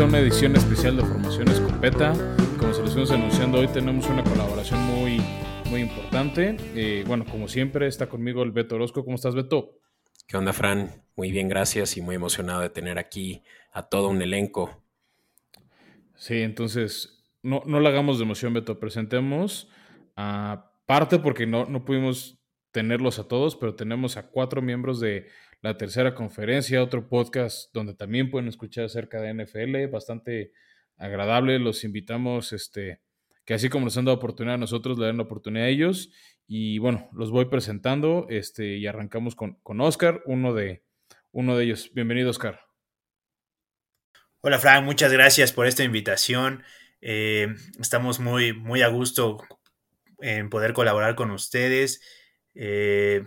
a una edición especial de Formación Escopeta. Como se los fuimos anunciando, hoy tenemos una colaboración muy, muy importante. Eh, bueno, como siempre, está conmigo el Beto Orozco. ¿Cómo estás, Beto? ¿Qué onda, Fran? Muy bien, gracias y muy emocionado de tener aquí a todo un elenco. Sí, entonces, no, no le hagamos de emoción, Beto. Presentemos a parte porque no, no pudimos tenerlos a todos, pero tenemos a cuatro miembros de la tercera conferencia, otro podcast donde también pueden escuchar acerca de NFL, bastante agradable. Los invitamos, este, que así como nos han dado oportunidad a nosotros, le den la oportunidad a ellos. Y bueno, los voy presentando este, y arrancamos con, con Oscar, uno de, uno de ellos. Bienvenido, Oscar. Hola, Frank, muchas gracias por esta invitación. Eh, estamos muy, muy a gusto en poder colaborar con ustedes. Eh,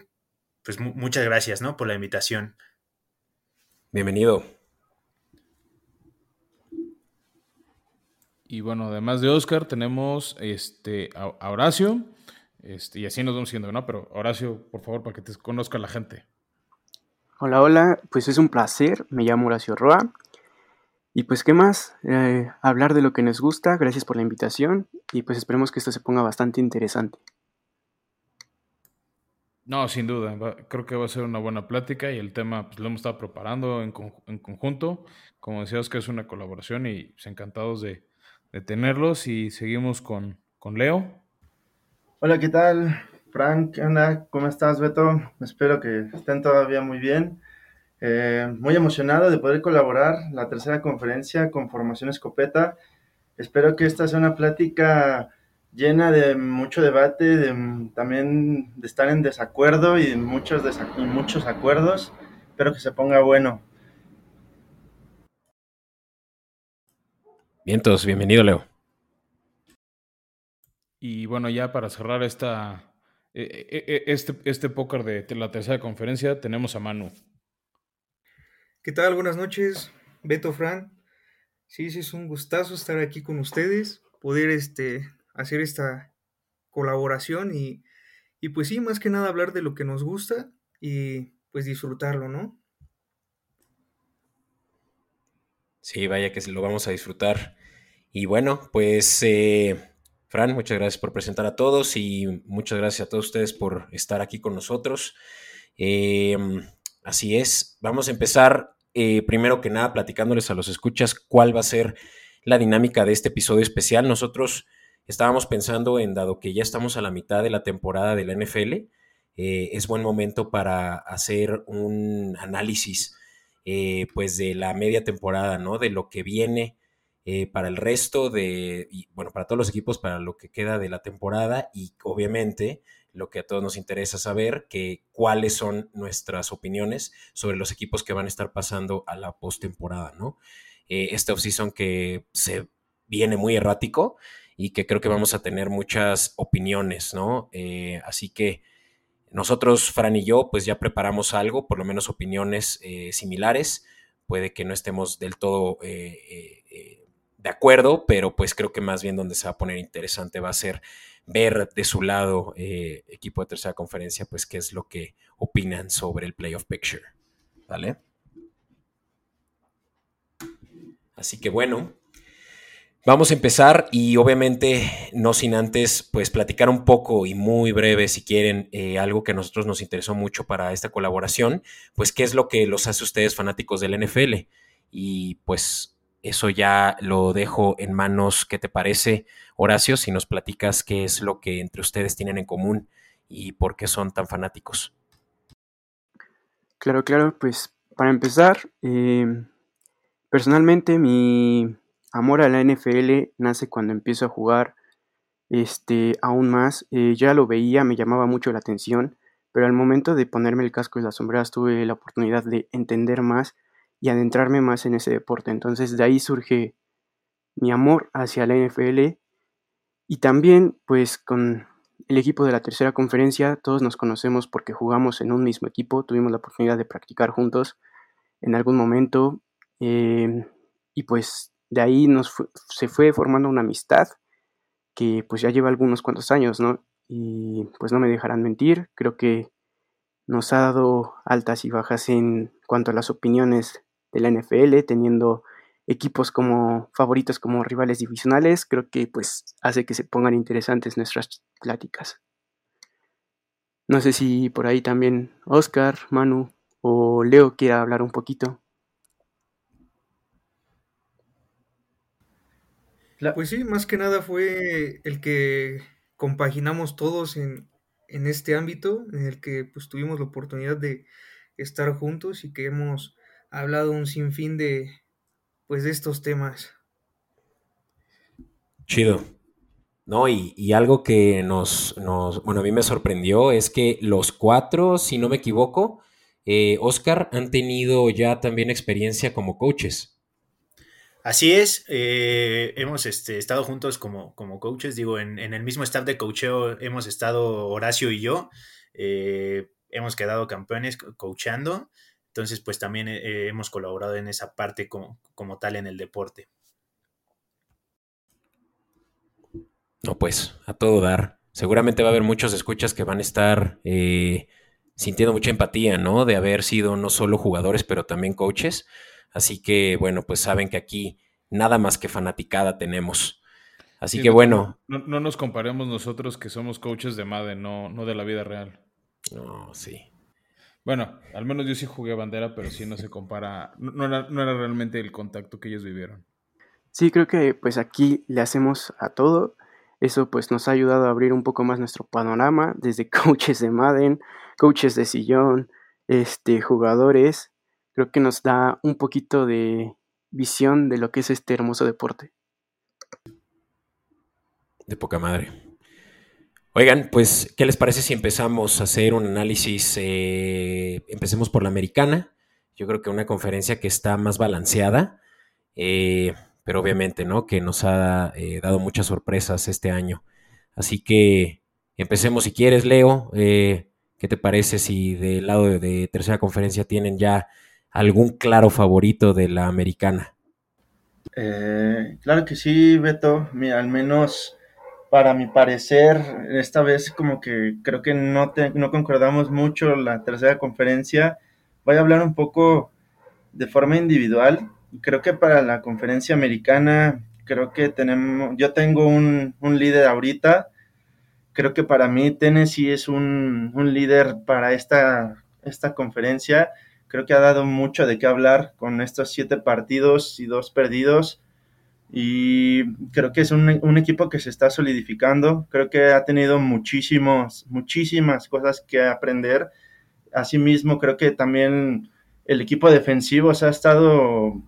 pues muchas gracias, ¿no? Por la invitación. Bienvenido. Y bueno, además de Oscar, tenemos este, a Horacio. Este, y así nos vamos siguiendo, ¿no? Pero Horacio, por favor, para que te conozca la gente. Hola, hola, pues es un placer. Me llamo Horacio Roa. Y pues, ¿qué más? Eh, hablar de lo que nos gusta. Gracias por la invitación. Y pues esperemos que esto se ponga bastante interesante. No, sin duda. creo que va a ser una buena plática y el tema pues, lo hemos estado preparando en, conjunto. Como decías, que es una colaboración y pues, encantados de, tenerlos. Y seguimos con, con Leo. Hola, ¿qué tal? Frank, ¿qué onda? ¿Cómo estás, Beto? Espero que estén todavía muy bien. Eh, muy emocionado de poder colaborar la tercera conferencia con Formación Escopeta. Espero que esta sea una plática llena de mucho debate, de, también de estar en desacuerdo y muchos, muchos acuerdos. Espero que se ponga bueno. Bien, todos, bienvenido, Leo. Y bueno, ya para cerrar esta, e, e, e, este, este póker de la tercera conferencia, tenemos a Manu. ¿Qué tal? Buenas noches, Beto Fran. Sí, sí, es un gustazo estar aquí con ustedes, poder este, hacer esta colaboración y, pues sí, más que nada hablar de lo que nos gusta y pues disfrutarlo, ¿no? Sí, vaya que lo vamos a disfrutar. Y bueno, pues eh, Fran, muchas gracias por presentar a todos y muchas gracias a todos ustedes por estar aquí con nosotros. Em, así es, vamos a empezar eh, primero que nada platicándoles a los escuchas cuál va a ser la dinámica de este episodio especial. Nosotros estábamos pensando en, dado que ya estamos a la mitad de la temporada de la NFL, eh, es buen momento para hacer un análisis eh, pues de la media temporada, ¿no? De lo que viene eh, para el resto de, bueno, para todos los equipos, para lo que queda de la temporada y obviamente lo que a todos nos interesa saber, que cuáles son nuestras opiniones sobre los equipos que van a estar pasando a la postemporada, ¿no? este offseason que se viene muy errático, y que creo que vamos a tener muchas opiniones, ¿no? Eh, así que nosotros, Fran y yo, pues ya preparamos algo, por lo menos opiniones eh, similares. Puede que no estemos del todo eh, de acuerdo, pero pues creo que más bien donde se va a poner interesante va a ser ver de su lado, equipo de tercera conferencia, pues qué es lo que opinan sobre el playoff picture. ¿Vale? Así que bueno, Vamos a empezar y obviamente no sin antes pues platicar un poco y muy breve si quieren eh, algo que a nosotros nos interesó mucho para esta colaboración, pues qué es lo que los hace ustedes fanáticos del NFL. Y pues eso ya lo dejo en manos, ¿qué te parece Horacio? Si nos platicas qué es lo que entre ustedes tienen en común y por qué son tan fanáticos. Claro, claro, pues para empezar, eh, personalmente mi amor a la NFL nace cuando empiezo a jugar este, aún más. Eh, ya lo veía, me llamaba mucho la atención, pero al momento de ponerme el casco y las sombreras tuve la oportunidad de entender más y adentrarme más en ese deporte. Entonces de ahí surge mi amor hacia la NFL y también pues con el equipo de la tercera conferencia todos nos conocemos porque jugamos en un mismo equipo, tuvimos la oportunidad de practicar juntos en algún momento eh, y pues de ahí nos se fue formando una amistad que pues ya lleva algunos cuantos años, ¿no? Y pues no me dejarán mentir, creo que nos ha dado altas y bajas en cuanto a las opiniones de la NFL, teniendo equipos como favoritos como rivales divisionales, creo que pues hace que se pongan interesantes nuestras pláticas. No sé si por ahí también Oscar, Manu o Leo quiera hablar un poquito. Pues sí, más que nada fue el que compaginamos todos en, en este ámbito, en el que pues tuvimos la oportunidad de estar juntos y que hemos hablado un sinfín de, pues, de estos temas. Chido. No, y, algo que nos, nos, bueno, a mí me sorprendió es que los cuatro, si no me equivoco, eh, Oscar, han tenido ya también experiencia como coaches. Así es, eh, hemos este, estado juntos como, como coaches, digo, en, el mismo staff de coacheo hemos estado Horacio y yo, eh, hemos quedado campeones coachando, entonces pues también hemos colaborado en esa parte como, como tal en el deporte. No, pues, a todo dar. Seguramente va a haber muchos escuchas que van a estar eh, sintiendo mucha empatía, ¿no? De haber sido no solo jugadores, pero también coaches. Así que, bueno, pues saben que aquí nada más que fanaticada tenemos. Así que bueno. No, nos comparemos nosotros que somos coaches de Madden, no, no de la vida real. No, sí. Bueno, al menos yo sí jugué bandera, pero sí no se compara. No, era, no era realmente el contacto que ellos vivieron. Sí, creo que pues aquí le hacemos a todo eso pues nos ha ayudado a abrir un poco más nuestro panorama, desde coaches de Madden, coaches de sillón, este, jugadores. Creo que nos da un poquito de visión de lo que es este hermoso deporte. De poca madre. Oigan, pues, ¿qué les parece si empezamos a hacer un análisis? Eh, empecemos por la americana. Yo creo que una conferencia que está más balanceada. Eh, pero obviamente, ¿no? Que nos ha eh, dado muchas sorpresas este año. Así que empecemos si quieres, Leo. Eh, ¿Qué te parece si del lado de, tercera conferencia tienen ya algún claro favorito de la americana? Eh, claro que sí, Beto. Al menos para mi parecer, esta vez como que creo que no, no concordamos mucho la tercera conferencia. Voy a hablar un poco de forma individual creo que para la conferencia americana, creo que tenemos, yo tengo un, líder ahorita, creo que para mí Tennessee es un, líder para esta, esta conferencia, creo que ha dado mucho de qué hablar con estos siete partidos y dos perdidos. Y creo que es un, un, equipo que se está solidificando. Creo que ha tenido muchísimos, muchísimas cosas que aprender. Asimismo, creo que también el equipo defensivo se ha estado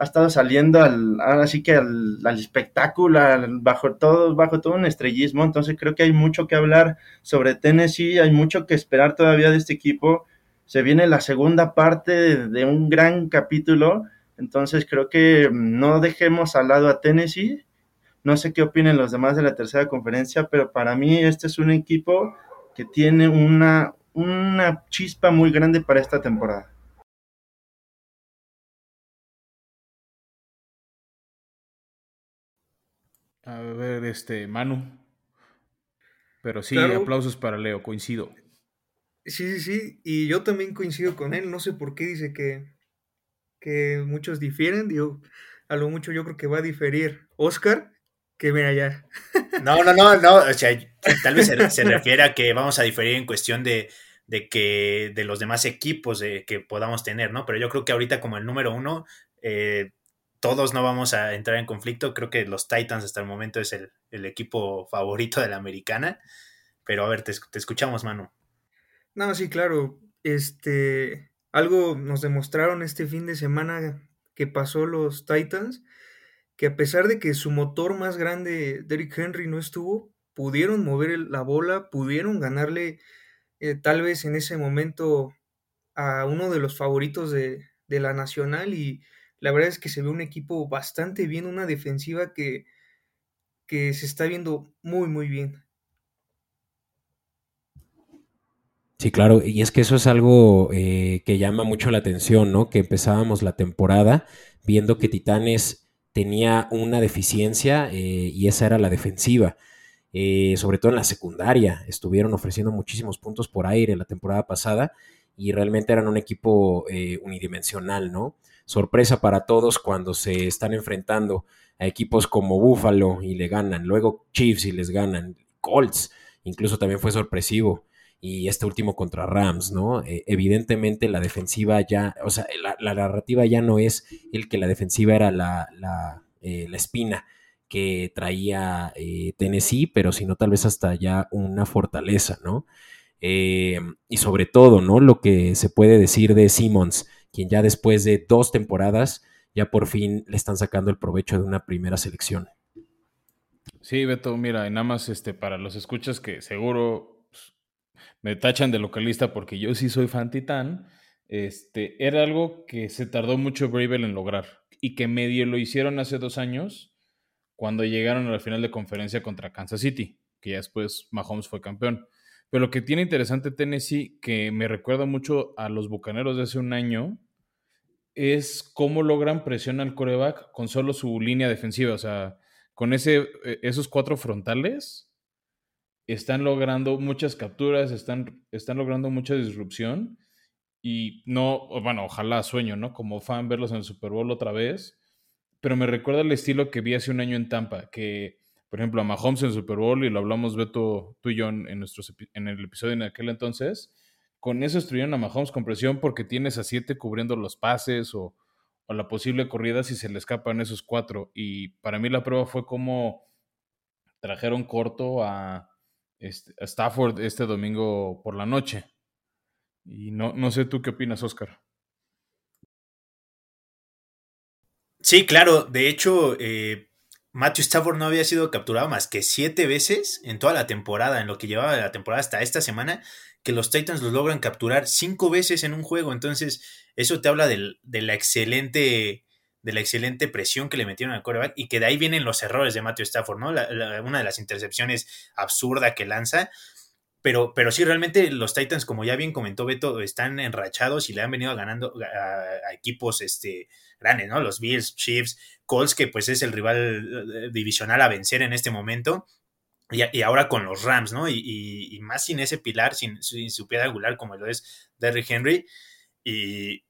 ha estado saliendo al, ahora sí que al, espectáculo, bajo, todo, bajo todo un estrellismo, entonces creo que hay mucho que hablar sobre Tennessee, hay mucho que esperar todavía de este equipo, se viene la segunda parte de, un gran capítulo, entonces creo que no dejemos al lado a Tennessee, no sé qué opinen los demás de la tercera conferencia, pero para mí este es un equipo que tiene una, una chispa muy grande para esta temporada. A ver, este, Manu. Pero sí, aplausos para Leo, coincido. Sí, sí, sí, y yo también coincido con él, no sé por qué dice que, que muchos difieren, digo, a lo mucho yo creo que va a diferir Oscar, que ve allá. No, no, no, no, o sea, tal vez se, refiere a que vamos a diferir en cuestión de, de que de los demás equipos de, que podamos tener, ¿no? Pero yo creo que ahorita como el número uno, eh, todos no vamos a entrar en conflicto. Creo que los Titans hasta el momento es el, equipo favorito de la americana. Pero a ver, te, escuchamos, Manu. No, sí, claro. Este, algo nos demostraron este fin de semana que pasó los Titans, que a pesar de que su motor más grande, Derrick Henry, no estuvo, pudieron mover la bola, pudieron ganarle eh, tal vez en ese momento a uno de los favoritos de, de la nacional y la verdad es que se ve un equipo bastante bien, una defensiva que, que se está viendo muy, muy bien. Sí, claro, y es que eso es algo eh, que llama mucho la atención, ¿no? Que empezábamos la temporada viendo que Titanes tenía una deficiencia eh, y esa era la defensiva. Eh, sobre todo en la secundaria, estuvieron ofreciendo muchísimos puntos por aire la temporada pasada y realmente eran un equipo unidimensional, ¿no? sorpresa para todos cuando se están enfrentando a equipos como Buffalo y le ganan, luego Chiefs y les ganan, Colts, incluso también fue sorpresivo y este último contra Rams, ¿no? Eh, evidentemente la defensiva ya, o sea, la, narrativa ya no es el que la defensiva era la, la, eh, espina que traía eh, Tennessee, pero sino tal vez hasta ya una fortaleza, ¿no? y sobre todo, ¿no? Lo que se puede decir de Simmons, quien ya después de dos temporadas, ya por fin le están sacando el provecho de una primera selección. Sí, Beto, mira, nada más este, para los escuchas que seguro me tachan de localista porque yo sí soy fan titán, este, era algo que se tardó mucho Bravel en lograr y que medio lo hicieron hace dos años cuando llegaron a la final de conferencia contra Kansas City, que ya después Mahomes fue campeón. Pero lo que tiene interesante Tennessee, que me recuerda mucho a los Bucaneros de hace un año, es cómo logran presión al coreback con solo su línea defensiva. O sea, con ese, e, esos cuatro frontales, están logrando muchas capturas, están, están logrando mucha disrupción y no, bueno, ojalá sueño, ¿no? Como fan verlos en el Super Bowl otra vez, pero me recuerda el estilo que vi hace un año en Tampa, que por ejemplo a Mahomes en el Super Bowl y lo hablamos Beto tú y yo en, nuestros, en el episodio en aquel entonces, con eso destruyeron a Mahomes con presión porque tienes a siete cubriendo los pases o, o la posible corrida si se le escapan esos cuatro y para mí la prueba fue como trajeron corto a este, Stafford este domingo por la noche. Y no, no sé tú qué opinas, Oscar. Sí, claro. De hecho, eh, Matthew Stafford no había sido capturado más que siete veces en toda la temporada, en lo que llevaba la temporada hasta esta semana, que los Titans los logran capturar cinco veces en un juego. Entonces, eso te habla de la excelente de la excelente presión que le metieron al coreback y que de ahí vienen los errores de Matthew Stafford, ¿no? una de las intercepciones absurda que lanza. Pero, pero sí, realmente los Titans, como ya bien comentó Beto, están enrachados y le han venido ganando a, equipos este, grandes, ¿no? Los Bills, Chiefs, Colts, que pues es el rival eh, divisional a vencer en este momento. Y, ahora con los Rams, ¿no? Y, más sin ese pilar, sin, su piedra angular como lo es Derrick Henry. Y,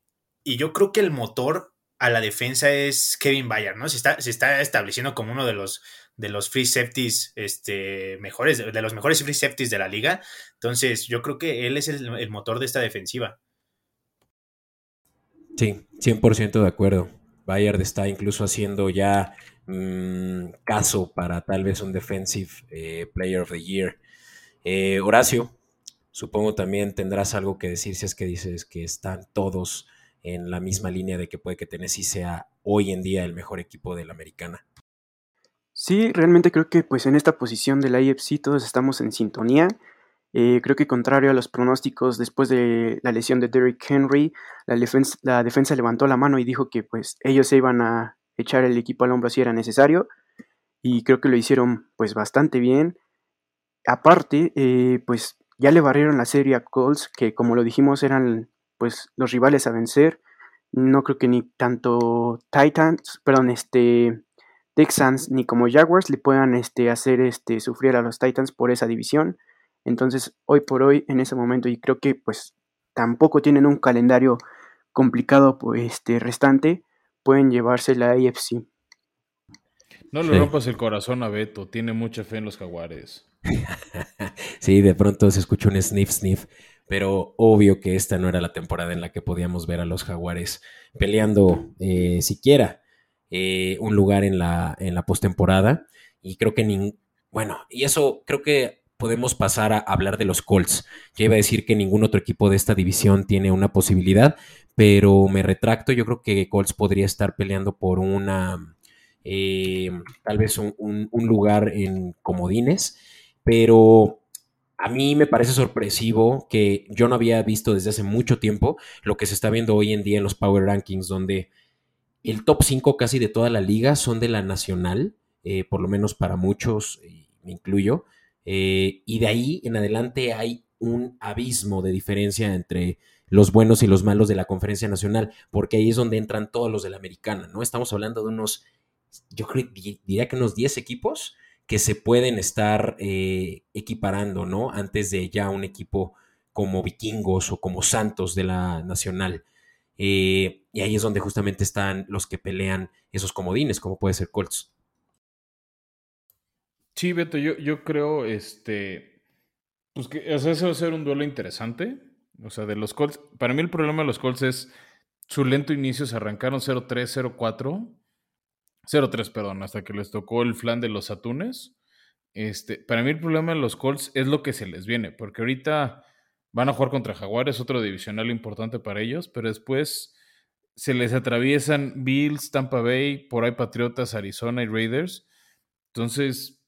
y yo creo que el motor a la defensa es Kevin Bayard, ¿no? Se está, se está estableciendo como uno de los, de los free safeties este, mejores, de los mejores free safeties de la liga. Entonces, yo creo que él es el, motor de esta defensiva. Sí, 100% de acuerdo. Bayard está incluso haciendo ya mm, caso para tal vez un Defensive eh, Player of the Year. Eh, Horacio, supongo también tendrás algo que decir si es que dices que están todos en la misma línea de que puede que Tennessee sea hoy en día el mejor equipo de la americana. Sí, realmente creo que pues en esta posición de la IFC todos estamos en sintonía. Eh, creo que contrario a los pronósticos después de la lesión de Derrick Henry, la defensa, la defensa levantó la mano y dijo que pues ellos se iban a echar el equipo al hombro si era necesario y creo que lo hicieron pues bastante bien. Aparte, eh, pues ya le barrieron la serie a Colts, que como lo dijimos eran pues los rivales a vencer. No creo que ni tanto Titans, perdón, este Texans ni como Jaguars le puedan este, hacer este, sufrir a los Titans por esa división. Entonces, hoy por hoy, en ese momento, y creo que pues tampoco tienen un calendario complicado pues, este, restante, pueden llevarse la AFC. No le rompas el corazón a Beto, tiene mucha fe en los jaguares. sí, de pronto se escucha un sniff sniff pero obvio que esta no era la temporada en la que podíamos ver a los jaguares peleando eh, siquiera eh, un lugar en la, en la postemporada. Y creo que, ni, bueno, y eso creo que podemos pasar a hablar de los Colts. Ya iba a decir que ningún otro equipo de esta división tiene una posibilidad, pero me retracto. Yo creo que Colts podría estar peleando por una, eh, tal vez un, un lugar en comodines, pero a mí me parece sorpresivo que yo no había visto desde hace mucho tiempo lo que se está viendo hoy en día en los Power Rankings, donde el top 5 casi de toda la liga son de la nacional, eh, por lo menos para muchos, me incluyo, eh, y de ahí en adelante hay un abismo de diferencia entre los buenos y los malos de la conferencia nacional, porque ahí es donde entran todos los de la americana, ¿no? Estamos hablando de unos, yo creo, diría que unos 10 equipos que se pueden estar eh, equiparando, ¿no? Antes de ya un equipo como Vikingos o como Santos de la Nacional. Eh, y ahí es donde justamente están los que pelean esos comodines, como puede ser Colts. Sí, Beto, yo, yo creo, este, pues que o sea, va a ser un duelo interesante. O sea, de los Colts, para mí el problema de los Colts es su lento inicio, se arrancaron 0-3, 0-4, 0-3, perdón, hasta que les tocó el flan de los atunes. Este, para mí el problema de los Colts es lo que se les viene, porque ahorita van a jugar contra Jaguares, otro divisional importante para ellos, pero después se les atraviesan Bills, Tampa Bay, por ahí Patriotas, Arizona y Raiders. Entonces,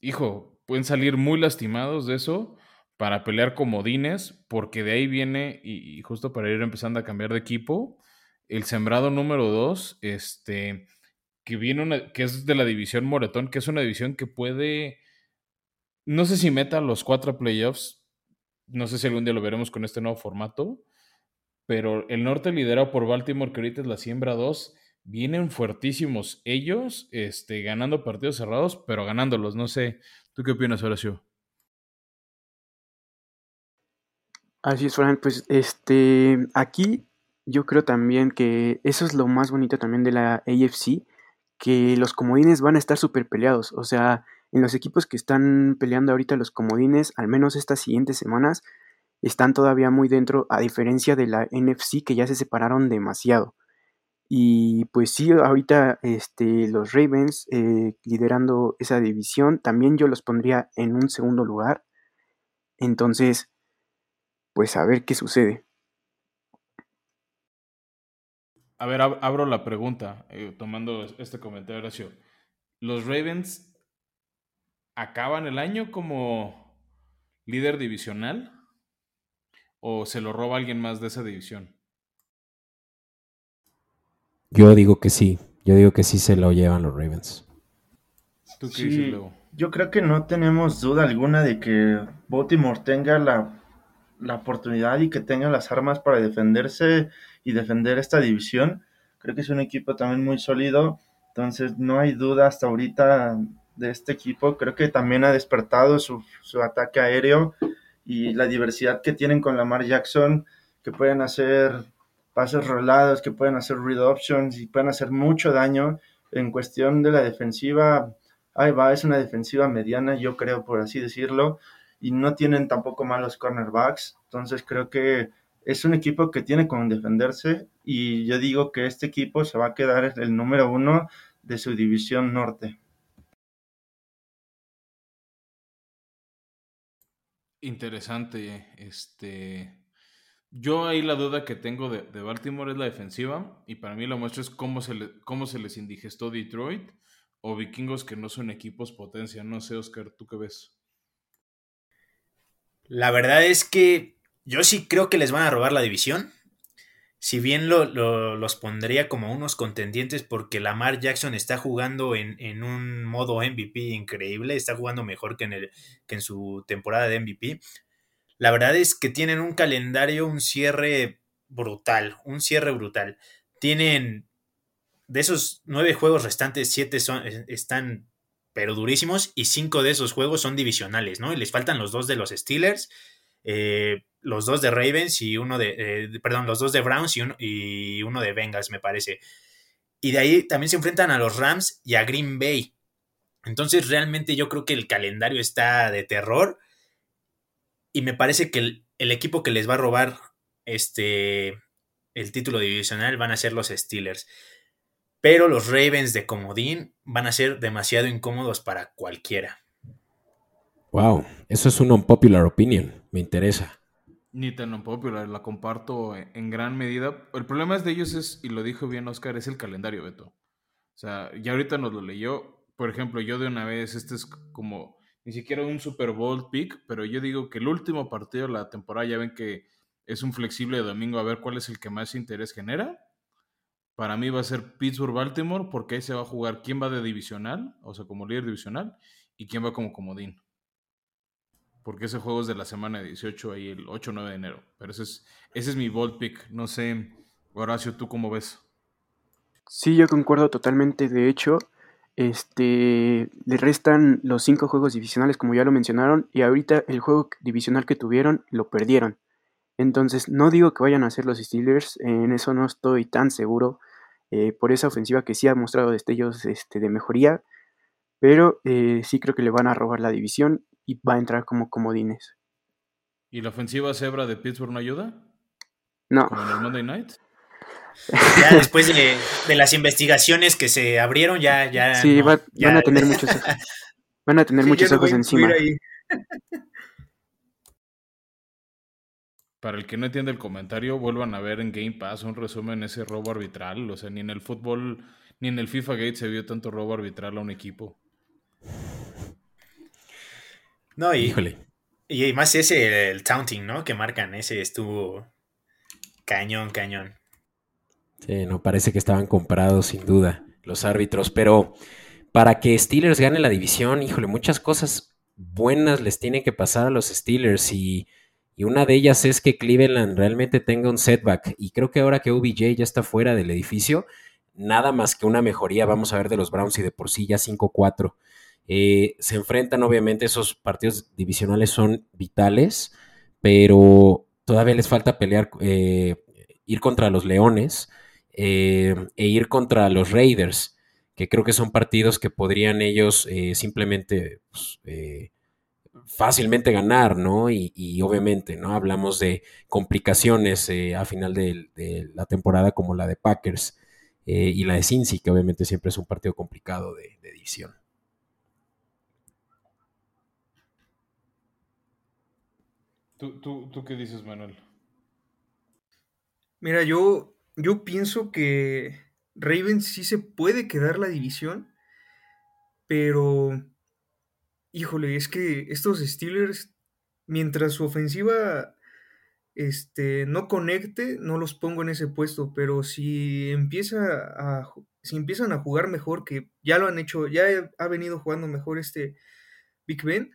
hijo, pueden salir muy lastimados de eso para pelear comodines, porque de ahí viene, y, justo para ir empezando a cambiar de equipo, el sembrado número 2, este, que viene una, que es de la división Moretón, que es una división que puede, no sé si meta los cuatro playoffs, no sé si algún día lo veremos con este nuevo formato, pero el norte liderado por Baltimore, que ahorita es la siembra 2, vienen fuertísimos ellos, este, ganando partidos cerrados, pero ganándolos. No sé, ¿tú qué opinas, Horacio? Así es, Fran. Pues este, aquí yo creo también que eso es lo más bonito también de la AFC, que los comodines van a estar súper peleados. O sea, en los equipos que están peleando ahorita los comodines, al menos estas siguientes semanas, están todavía muy dentro, a diferencia de la NFC que ya se separaron demasiado. Y pues sí, ahorita este, los Ravens eh, liderando esa división, también yo los pondría en un segundo lugar. Entonces, pues a ver qué sucede. A ver, abro la pregunta, eh, tomando este comentario, Horacio. ¿Los Ravens acaban el año como líder divisional? ¿O se lo roba alguien más de esa división? Yo digo que sí. Yo digo que sí se lo llevan los Ravens. ¿Tú qué dices, Yo creo que no tenemos duda alguna de que Baltimore tenga la la oportunidad y que tenga las armas para defenderse y defender esta división. Creo que es un equipo también muy sólido, entonces no hay duda hasta ahorita de este equipo. Creo que también ha despertado su, su ataque aéreo y la diversidad que tienen con Lamar Jackson, que pueden hacer pases rolados, que pueden hacer read options y pueden hacer mucho daño en cuestión de la defensiva. Ahí va, es una defensiva mediana, yo creo, por así decirlo y no tienen tampoco malos cornerbacks. Entonces creo que es un equipo que tiene con defenderse y yo digo que este equipo se va a quedar el número uno de su división norte. Interesante, este... Yo ahí la duda que tengo de, Baltimore es la defensiva y para mí la muestra es cómo se, le, cómo se les indigestó Detroit o vikingos que no son equipos potencia. No sé, Oscar, ¿tú qué ves? La verdad es que yo sí creo que les van a robar la división. Si bien lo, los pondría como unos contendientes porque Lamar Jackson está jugando en, un modo MVP increíble, está jugando mejor que en, el, que en su temporada de MVP. La verdad es que tienen un calendario, un cierre brutal, un cierre brutal. Tienen, de esos nueve juegos restantes, siete son, están pero durísimos, y cinco de esos juegos son divisionales, ¿no? Y les faltan los dos de los Steelers, eh, los dos de Ravens y uno de, eh, perdón, los dos de Browns y uno, y uno de Bengals, me parece. Y de ahí también se enfrentan a los Rams y a Green Bay. Entonces realmente yo creo que el calendario está de terror y me parece que el, el equipo que les va a robar este el título divisional van a ser los Steelers pero los Ravens de Comodín van a ser demasiado incómodos para cualquiera. Wow, eso es una unpopular opinion, me interesa. Ni tan unpopular, la comparto en gran medida. El problema es de ellos es, y lo dijo bien Oscar, es el calendario, Beto. O sea, ya ahorita nos lo leyó. Por ejemplo, yo de una vez, este es como ni siquiera un Super Bowl pick, pero yo digo que el último partido de la temporada, ya ven que es un flexible de domingo, a ver cuál es el que más interés genera. Para mí va a ser Pittsburgh-Baltimore porque ahí se va a jugar quién va de divisional, o sea, como líder divisional, y quién va como comodín. Porque ese juego es de la semana 18, ahí el 8-9 de enero. Pero ese es, ese es mi bold pick. No sé, Horacio, ¿tú cómo ves? Sí, yo concuerdo totalmente. De hecho, este, le restan los cinco juegos divisionales, como ya lo mencionaron, y ahorita el juego divisional que tuvieron lo perdieron. Entonces, no digo que vayan a ser los Steelers, en eso no estoy tan seguro, eh, por esa ofensiva que sí ha mostrado destellos este, de mejoría, pero eh, sí creo que le van a robar la división y va a entrar como comodines. ¿Y la ofensiva cebra de Pittsburgh no ayuda? No. ¿Como en el Monday Night? Ya después de, de las investigaciones que se abrieron, ya, ya. Sí, no, va- ya- van a tener muchos, van a tener Sí, muchos ojos encima. ahí. Para el que no entiende el comentario, vuelvan a ver en Game Pass un resumen de ese robo arbitral. O sea, ni en el fútbol, ni en el FIFA Gate se vio tanto robo arbitral a un equipo. No, y, Híjole. y más ese, el taunting, ¿no? Que marcan, ese estuvo cañón, cañón. Sí, no, parece que estaban comprados sin duda los árbitros, pero para que Steelers gane la división, híjole, muchas cosas buenas les tienen que pasar a los Steelers y, y una de ellas es que Cleveland realmente tenga un setback y creo que ahora que OBJ ya está fuera del edificio, nada más que una mejoría vamos a ver de los Browns y de por sí ya 5-4. Eh, se enfrentan, obviamente, esos partidos divisionales son vitales, pero todavía les falta pelear, eh, ir contra los Leones eh, e ir contra los Raiders, que creo que son partidos que podrían ellos eh, simplemente pues, eh, fácilmente ganar, ¿no? Y, obviamente, ¿no? Hablamos de complicaciones a final de, la temporada como la de Packers y la de Cincy, que obviamente siempre es un partido complicado de división. ¿Tú, tú, ¿Tú qué dices, Manuel? Mira, yo, yo pienso que Ravens sí se puede quedar la división, pero híjole, es que estos Steelers, mientras su ofensiva este, no conecte, no los pongo en ese puesto, pero si empieza si empiezan a jugar mejor, que ya lo han hecho, ya ha venido jugando mejor este Big Ben,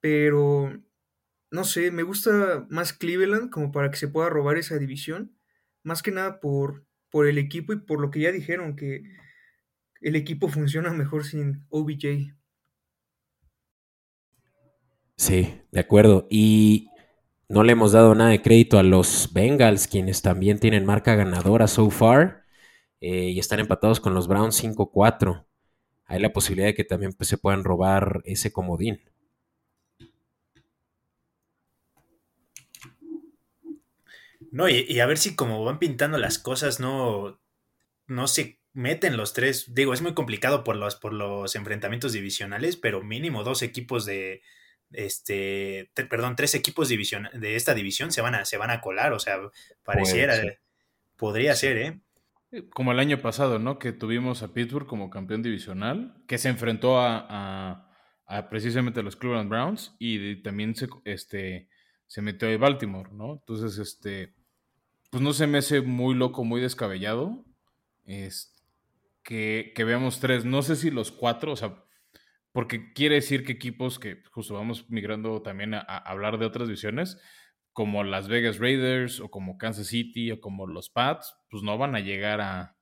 pero no sé, me gusta más Cleveland como para que se pueda robar esa división, más que nada por, por el equipo y por lo que ya dijeron, que el equipo funciona mejor sin OBJ. Sí, de acuerdo. Y no le hemos dado nada de crédito a los Bengals, quienes también tienen marca ganadora so far eh, y están empatados con los Browns 5-4. Hay la posibilidad de que también pues, se puedan robar ese comodín. No, y, y, a ver si como van pintando las cosas, no, no se meten los tres. Digo, es muy complicado por los, por los enfrentamientos divisionales, pero mínimo dos equipos de, este, te, perdón, tres equipos división, de esta división se van a, se van a colar, o sea, pareciera, Puede ser. podría ser, ¿eh? Como el año pasado, ¿no? Que tuvimos a Pittsburgh como campeón divisional, que se enfrentó a, a, a precisamente a los Cleveland Browns y también se, este, se metió a Baltimore, ¿no? Entonces, este, pues no se me hace muy loco, muy descabellado es, que, veamos tres, no sé si los cuatro, o sea, porque quiere decir que equipos que justo vamos migrando también a, hablar de otras divisiones, como las Vegas Raiders o como Kansas City o como los Pats, pues no van a llegar a,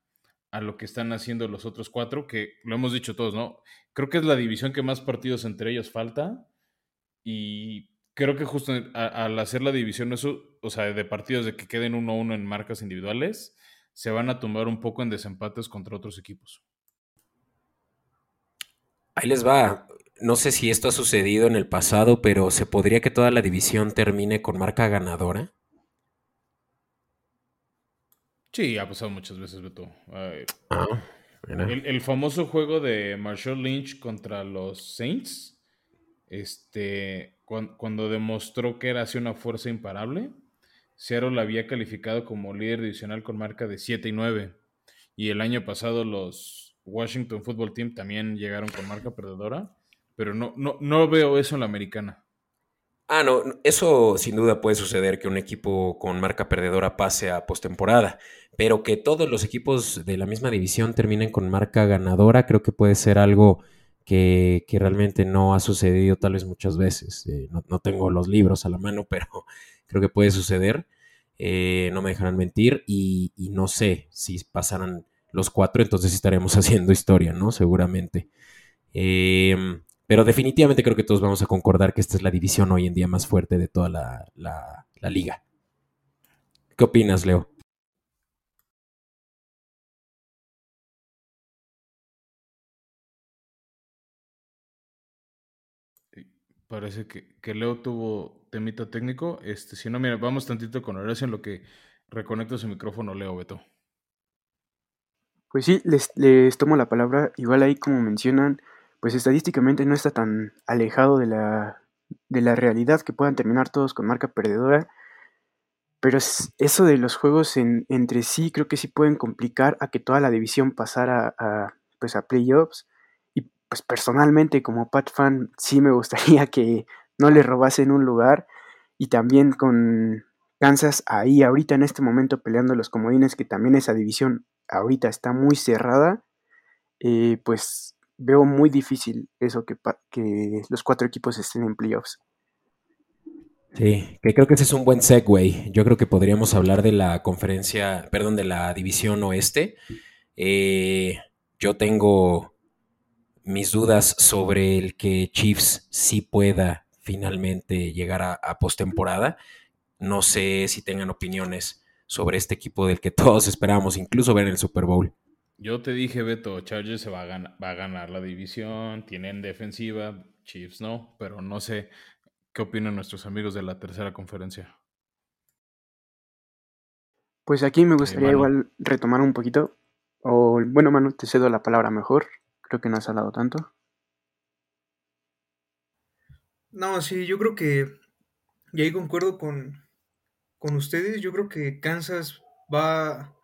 a, lo que están haciendo los otros cuatro, que lo hemos dicho todos, ¿no? Creo que es la división que más partidos entre ellos falta y creo que justo a, al hacer la división, eso, o sea, de partidos de que queden uno a uno en marcas individuales, se van a tumbar un poco en desempates contra otros equipos. Ahí les va. No sé si esto ha sucedido en el pasado, pero ¿se podría que toda la división termine con marca ganadora? Sí, ha pasado muchas veces, Beto. Ah, el, el, famoso juego de Marshall Lynch contra los Saints, este, cuando, demostró que era así una fuerza imparable, Seattle la había calificado como líder divisional con marca de 7 y 9. Y el año pasado los Washington Football Team también llegaron con marca perdedora, pero no, no, no veo eso en la americana. Ah, no, eso sin duda puede suceder que un equipo con marca perdedora pase a postemporada, pero que todos los equipos de la misma división terminen con marca ganadora, creo que puede ser algo que, realmente no ha sucedido tal vez muchas veces. Eh, no, no, tengo los libros a la mano, pero creo que puede suceder. Eh, no me dejarán mentir y, no sé si pasaran los cuatro, entonces estaremos haciendo historia, ¿no? Seguramente. Eh, pero definitivamente creo que todos vamos a concordar que esta es la división hoy en día más fuerte de toda la, la liga. ¿Qué opinas, Leo? Parece que, Leo tuvo temita técnico. Este, si no, mira, vamos tantito con Horacio en lo que reconecto su micrófono, Leo Beto. Pues sí, les, tomo la palabra. Igual ahí como mencionan, pues estadísticamente no está tan alejado de la, de la realidad que puedan terminar todos con marca perdedora. Pero eso de los juegos en, entre sí creo que sí pueden complicar a que toda la división pasara a, pues a playoffs pues personalmente como Pat fan sí me gustaría que no le robasen un lugar y también con Kansas ahí ahorita en este momento peleando los comodines que también esa división ahorita está muy cerrada eh, pues veo muy difícil eso que, que los cuatro equipos estén en playoffs. Sí, que creo que ese es un buen segue. Yo creo que podríamos hablar de la conferencia, perdón, de la división oeste. Eh, yo tengo mis dudas sobre el que Chiefs sí pueda finalmente llegar a, postemporada. No sé si tengan opiniones sobre este equipo del que todos esperábamos incluso ver en el Super Bowl. Yo te dije, Beto, Chargers se va a, va a ganar la división, tienen defensiva, Chiefs no, pero no sé qué opinan nuestros amigos de la tercera conferencia. Pues aquí me gustaría igual retomar un poquito, o bueno, Manu, te cedo la palabra mejor. Creo que no has hablado tanto. No, sí, yo creo que, y ahí concuerdo con, con ustedes, yo creo que Kansas va,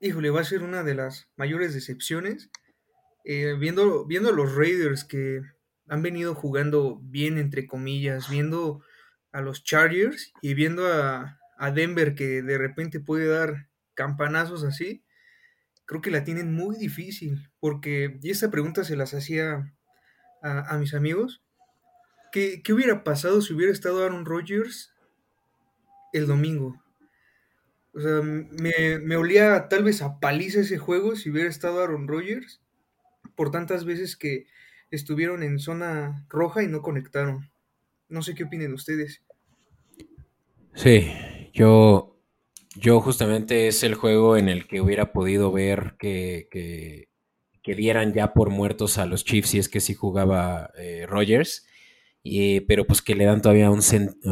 híjole, va a ser una de las mayores decepciones. Eh, viendo, viendo a los Raiders que han venido jugando bien, entre comillas, viendo a los Chargers y viendo a, a Denver que de repente puede dar campanazos así, creo que la tienen muy difícil, porque, y esta pregunta se las hacía a, mis amigos, ¿qué, hubiera pasado si hubiera estado Aaron Rodgers el domingo? O sea, me, me, olía tal vez a paliza ese juego si hubiera estado Aaron Rodgers, por tantas veces que estuvieron en zona roja y no conectaron. No sé qué opinen ustedes. Sí, yo yo justamente es el juego en el que hubiera podido ver que, que, dieran ya por muertos a los Chiefs si es que sí jugaba eh, Rogers. pero pues que le dan todavía un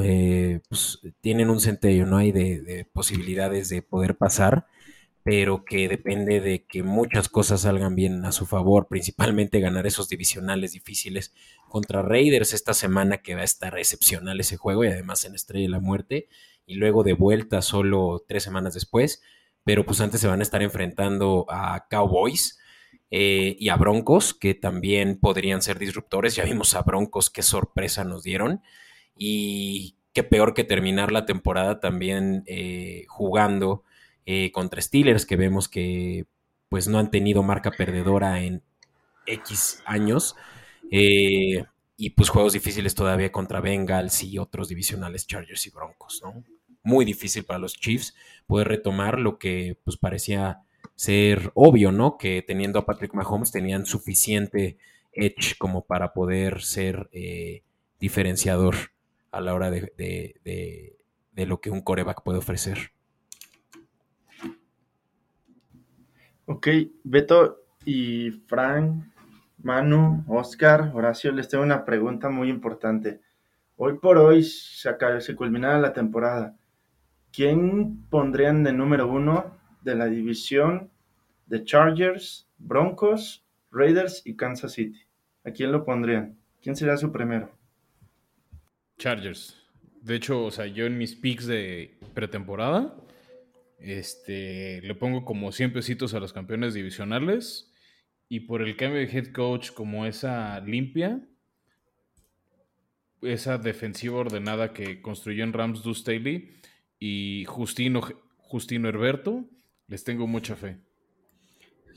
eh, pues, tienen un centello, ¿no? Hay de, posibilidades de poder pasar, pero que depende de que muchas cosas salgan bien a su favor, principalmente ganar esos divisionales difíciles contra Raiders esta semana que va a estar excepcional ese juego y además en Estrella de la Muerte y luego de vuelta solo tres semanas después, pero pues antes se van a estar enfrentando a Cowboys eh, y a Broncos, que también podrían ser disruptores. Ya vimos a Broncos, qué sorpresa nos dieron y qué peor que terminar la temporada también eh, jugando eh, contra Steelers, que vemos que pues no han tenido marca perdedora en X años y pues juegos difíciles todavía contra Bengals y otros divisionales Chargers y Broncos, ¿no? Muy difícil para los Chiefs poder retomar lo que pues parecía ser obvio, ¿no? Que teniendo a Patrick Mahomes tenían suficiente edge como para poder ser eh, diferenciador a la hora de, de, lo que un coreback puede ofrecer. Ok, Beto y Frank, Manu, Oscar, Horacio, les tengo una pregunta muy importante. Hoy por hoy se, se culminará la temporada. ¿Quién pondrían de número uno de la división de Chargers, Broncos, Raiders y Kansas City? ¿A quién lo pondrían? ¿Quién será su primero? Chargers. De hecho, o sea, yo en mis picks de pretemporada, este, le pongo como 100 pesitos a los campeones divisionales y por el cambio de head coach como esa limpia, esa defensiva ordenada que construyó en Rams Du Staley y Justino, Justino Herberto, les tengo mucha fe.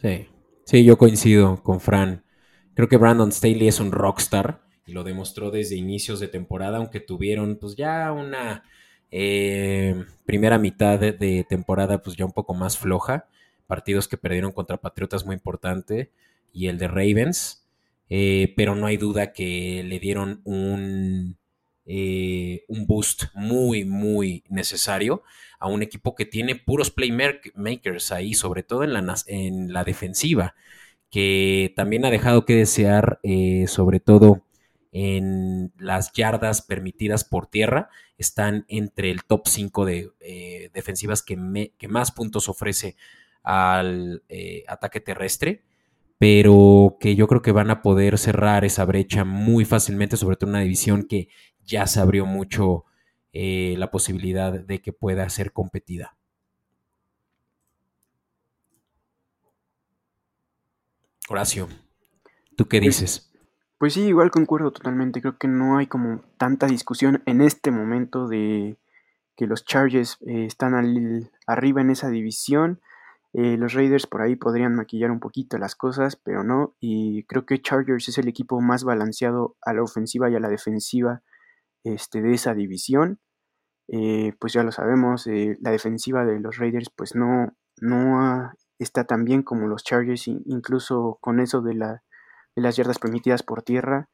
Sí, sí, yo coincido con Fran. Creo que Brandon Staley es un rockstar y lo demostró desde inicios de temporada, aunque tuvieron pues ya una eh, primera mitad de, temporada pues ya un poco más floja partidos que perdieron contra Patriotas muy importante y el de Ravens, eh, pero no hay duda que le dieron un eh, un boost muy, muy necesario a un equipo que tiene puros playmakers ahí, sobre todo en la, en la defensiva, que también ha dejado que desear, eh, sobre todo en las yardas permitidas por tierra, están entre el top 5 de defensivas que, que, más puntos ofrece al ataque terrestre pero que yo creo que van a poder cerrar esa brecha muy fácilmente, sobre todo en una división que ya se abrió mucho eh, la posibilidad de que pueda ser competida. Horacio, ¿tú qué Pues- dices? Pues sí, igual concuerdo totalmente. Creo que no hay como tanta discusión en este momento de que los Chargers eh, están al- arriba en esa división. Eh, los Raiders por ahí podrían maquillar un poquito las cosas, pero no. Y creo que Chargers es el equipo más balanceado a la ofensiva y a la defensiva este, de esa división. Eh, pues ya lo sabemos, eh, la defensiva de los Raiders pues no, no está tan bien como los Chargers, in- incluso con eso de, de las yardas permitidas por tierra.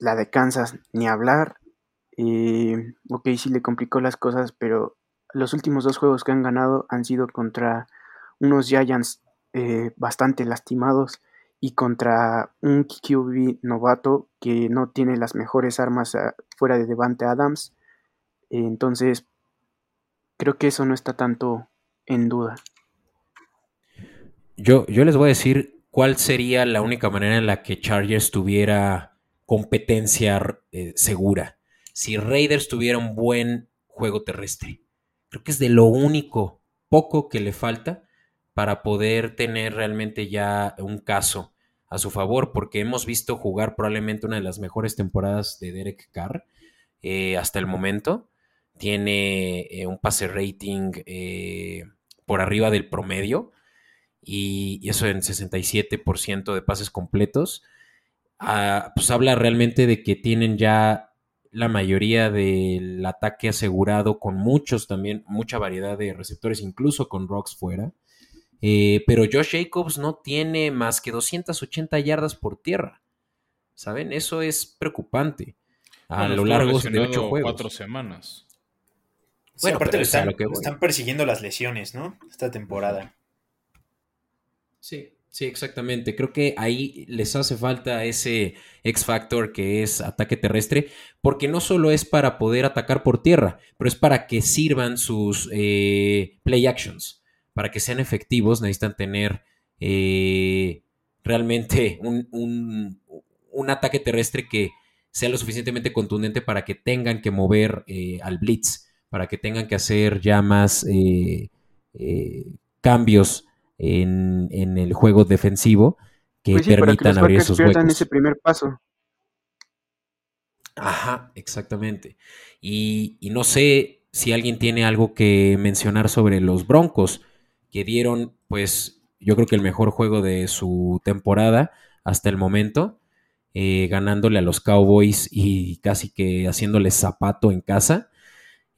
La de Kansas, ni hablar. Ok, sí le complicó las cosas, pero los últimos dos juegos que han ganado han sido contra unos Giants eh, bastante lastimados y contra un QB novato que no tiene las mejores armas ah, fuera de Devante Adams. Entonces, creo que eso no está tanto en duda. Yo, yo les voy a decir cuál sería la única manera en la que Chargers tuviera competencia eh, segura. Si Raiders tuviera un buen juego terrestre. Creo que es de lo único poco que le falta para poder tener realmente ya un caso a su favor, porque hemos visto jugar probablemente una de las mejores temporadas de Derek Carr eh, hasta el momento. Tiene eh, un pase rating eh, por arriba del promedio y, y eso en 67% de pases completos. Ah, pues habla realmente de que tienen ya la mayoría del ataque asegurado con muchos también, mucha variedad de receptores, incluso con Rocks fuera. Eh, pero Josh Jacobs no tiene más que 280 yardas por tierra. ¿Saben? Eso es preocupante. A Bueno, lo largo de ocho juegos. Cuatro semanas. Sí, Bueno, aparte lo están, lo que están persiguiendo las lesiones, ¿no? Esta temporada. Sí, sí, exactamente. Creo que ahí les hace falta ese X Factor que es ataque terrestre, porque no solo es para poder atacar por tierra, pero es para que sirvan sus eh, play actions, para que sean efectivos, necesitan tener eh, realmente un, un- un ataque terrestre que sea lo suficientemente contundente para que tengan que mover eh, al blitz, para que tengan que hacer ya más eh, cambios en, en el juego defensivo que Pues sí, para que permitan abrir esos huecos. ese primer paso. Ajá, exactamente. Y, y no sé si alguien tiene algo que mencionar sobre los Broncos, que dieron, pues, yo creo que el mejor juego de su temporada hasta el momento, eh, ganándole a los Cowboys y casi que haciéndoles zapato en casa.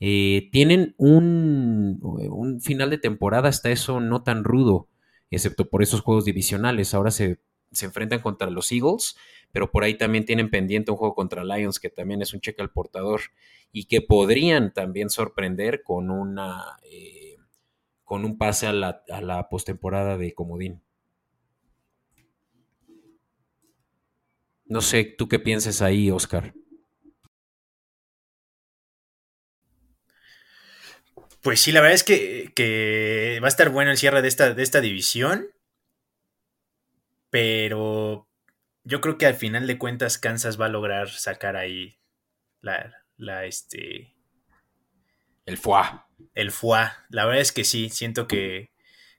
Eh, tienen un, un final de temporada hasta eso no tan rudo, excepto por esos juegos divisionales. Ahora se, se enfrentan contra los Eagles, pero por ahí también tienen pendiente un juego contra Lions, que también es un cheque al portador, y que podrían también sorprender con una eh, con un pase a la, a la postemporada de Comodín. No sé, ¿tú qué piensas ahí, Oscar? Pues sí, la verdad es que, que va a estar bueno el cierre de esta, de esta división. Pero yo creo que al final de cuentas Kansas va a lograr sacar ahí la, la este, El FUA. el FUA. La verdad es que sí, siento que,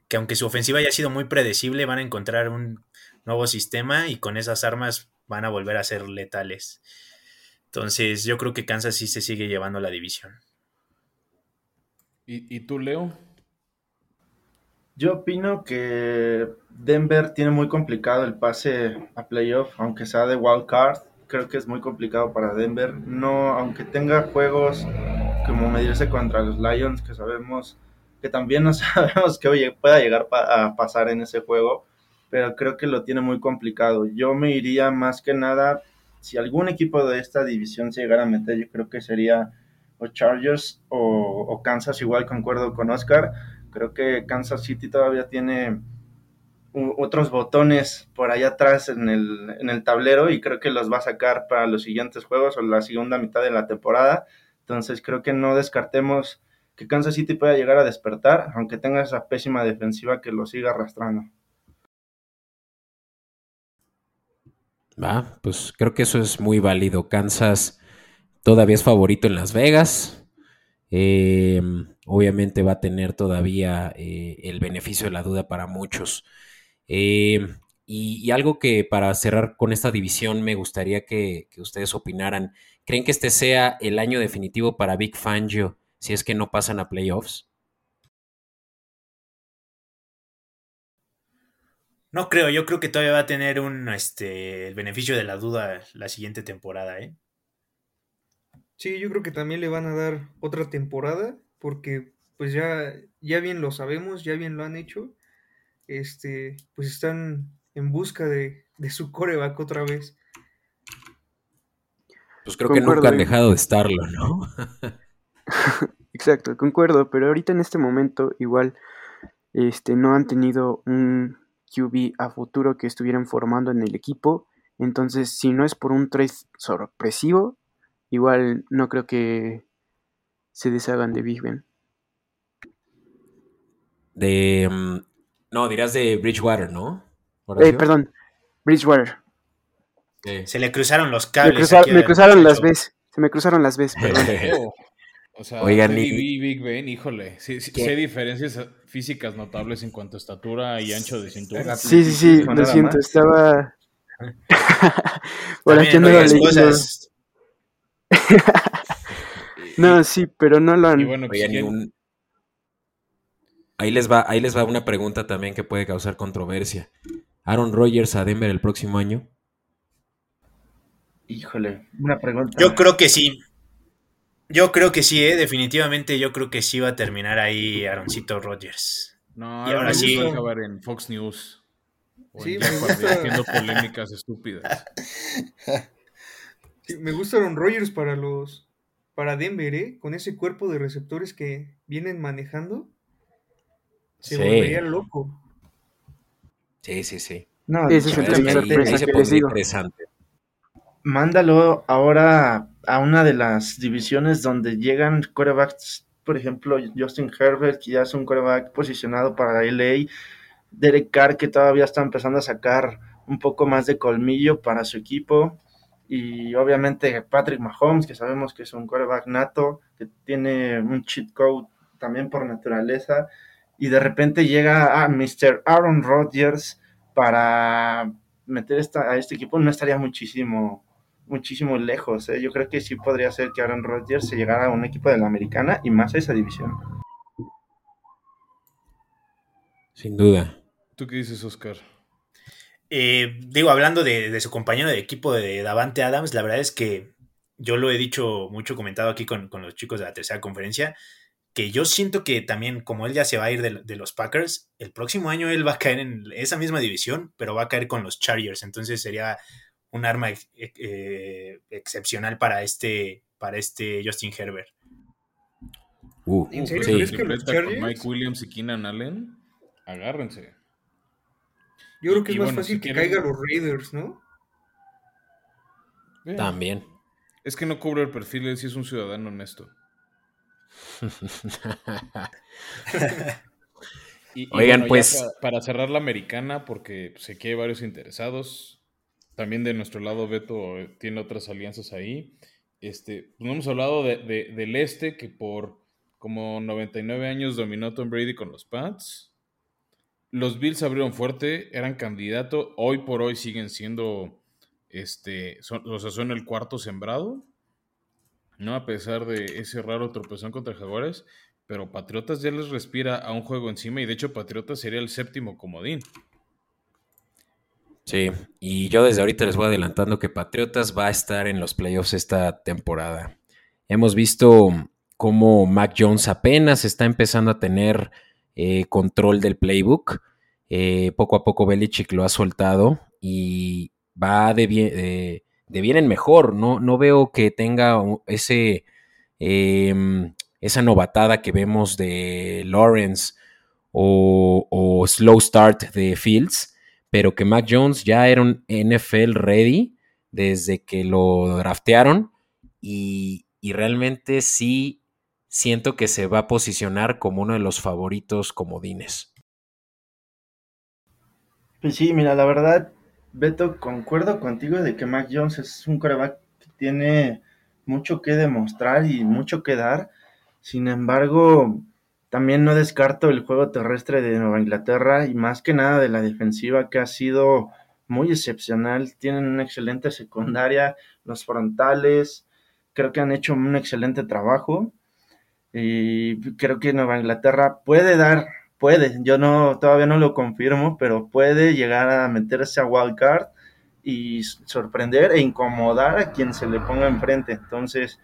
que aunque su ofensiva haya sido muy predecible, van a encontrar un nuevo sistema y con esas armas van a volver a ser letales. Entonces yo creo que Kansas sí se sigue llevando la división. ¿Y, y tú, Leo? Yo opino que Denver tiene muy complicado el pase a playoff, aunque sea de wild card. Creo que es muy complicado para Denver. No, aunque tenga juegos como medirse contra los Lions, que sabemos que también no sabemos que oye, pueda llegar a pasar en ese juego, pero creo que lo tiene muy complicado. Yo me iría más que nada si algún equipo de esta división se llegara a meter, yo creo que sería o Chargers o, Kansas, igual concuerdo con Oscar. Creo que Kansas City todavía tiene otros botones por allá atrás en el, en el tablero y creo que los va a sacar para los siguientes juegos o la segunda mitad de la temporada. Entonces creo que no descartemos que Kansas City pueda llegar a despertar, aunque tenga esa pésima defensiva que lo siga arrastrando. Va, pues creo que eso es muy válido. Kansas todavía es favorito en Las Vegas. Em, obviamente va a tener todavía eh, el beneficio de la duda para muchos. Em, y, algo que para cerrar con esta división me gustaría que, ustedes opinaran. ¿Creen que este sea el año definitivo para Big Fangio si es que no pasan a playoffs? No creo, yo creo que todavía va a tener un este el beneficio de la duda la siguiente temporada, ¿eh? Sí, yo creo que también le van a dar otra temporada, porque pues ya, ya bien lo sabemos, ya bien lo han hecho. Este, pues están en busca de, su coreback otra vez. Pues creo que nunca han dejado de estarlo, ¿no? Exacto, concuerdo, pero ahorita en este momento igual este, no han tenido un QB a futuro que estuvieran formando en el equipo. Entonces, si no es por un trade sorpresivo, igual no creo que se deshagan de Big Ben. De. Mm, no, dirás de Bridgewater, ¿no? Eh, perdón, Bridgewater. Se le cruzaron los cables. Me, cruzaron las veces. Se me cruzaron las veces, perdón. O sea, Oigan, Big Ben, híjole, sí, sí, hay diferencias físicas notables en cuanto a estatura y ancho de cintura. Sí, sí, sí, lo siento, estaba... Por aquí no cosas. no, sí, pero no lo han... Bueno, pues, ahí, les va, ahí les va una pregunta también que puede causar controversia. ¿Aaron Rodgers a Denver el próximo año? Híjole, una pregunta. Yo creo que sí. Yo creo que sí, ¿eh? definitivamente yo creo que sí va a terminar ahí Aaroncito Rodgers. No, y ahora sí va a acabar en Fox News. sí, me gusta... haciendo polémicas estúpidas. me gusta Aaron Rodgers para los para Denver, ¿eh? Con ese cuerpo de receptores que vienen manejando. Se volvería loco. Sí, sí, sí. No, ese es el interesante. Mándalo ahora a una de las divisiones donde llegan corebacks, por ejemplo, Justin Herbert, que ya es un coreback posicionado para LA, Derek Carr, que todavía está empezando a sacar un poco más de colmillo para su equipo, y obviamente Patrick Mahomes, que sabemos que es un coreback nato, que tiene un cheat code también por naturaleza, y de repente llega a Mr. Aaron Rodgers para meter esta, a este equipo, no estaría muchísimo muchísimo lejos. ¿eh? Yo creo que sí podría ser que Aaron Rodgers se llegara a un equipo de la americana y más a esa división. Sin duda. ¿Tú qué dices, Oscar? Eh, digo, hablando de, su compañero de equipo de Davante Adams, la verdad es que yo lo he dicho mucho, comentado aquí con, los chicos de la tercera conferencia, que yo siento que también, como él ya se va a ir de, de, los Packers, el próximo año él va a caer en esa misma división, pero va a caer con los Chargers. Entonces sería un arma eh, excepcional para este, para este Justin Herbert. Uh, ¿En serio crees que los Chargers? Mike Williams y Keenan Allen, agárrense. Yo creo que es más fácil que caigan los Raiders, ¿no? También. Es que no cubre el perfil, él sí es un ciudadano honesto. Oigan, pues. Para, cerrar la americana, porque sé que hay varios interesados, también de nuestro lado, Beto eh, tiene otras alianzas ahí. Este, pues no hemos hablado de, del este, que por como 99 años dominó Tom Brady con los Pats. Los Bills abrieron fuerte, eran candidato, hoy por hoy siguen siendo, este, o sea, son el cuarto sembrado, ¿no? A pesar de ese raro tropezón contra Jaguares, pero Patriotas ya les respira a un juego encima y de hecho Patriotas sería el séptimo comodín. Sí, y yo desde ahorita les voy adelantando que Patriotas va a estar en los playoffs esta temporada. Hemos visto cómo Mac Jones apenas está empezando a tener eh, control del playbook. Eh, poco a poco Belichick lo ha soltado y va de, devienen mejor. No, no veo que tenga ese, em, esa novatada que vemos de Lawrence o, slow start de Fields, pero que Mac Jones ya era un NFL ready desde que lo draftearon y, y realmente sí siento que se va a posicionar como uno de los favoritos comodines. Pues sí, mira, la verdad, Beto, concuerdo contigo de que Mac Jones es un coreback que tiene mucho que demostrar y mucho que dar. Sin embargo, también no descarto el juego terrestre de Nueva Inglaterra y más que nada de la defensiva que ha sido muy excepcional. Tienen una excelente secundaria, los frontales, creo que han hecho un excelente trabajo y creo que Nueva Inglaterra puede dar puede, yo no, todavía no lo confirmo, pero puede llegar a meterse a wildcard y sorprender e incomodar a quien se le ponga enfrente. Entonces,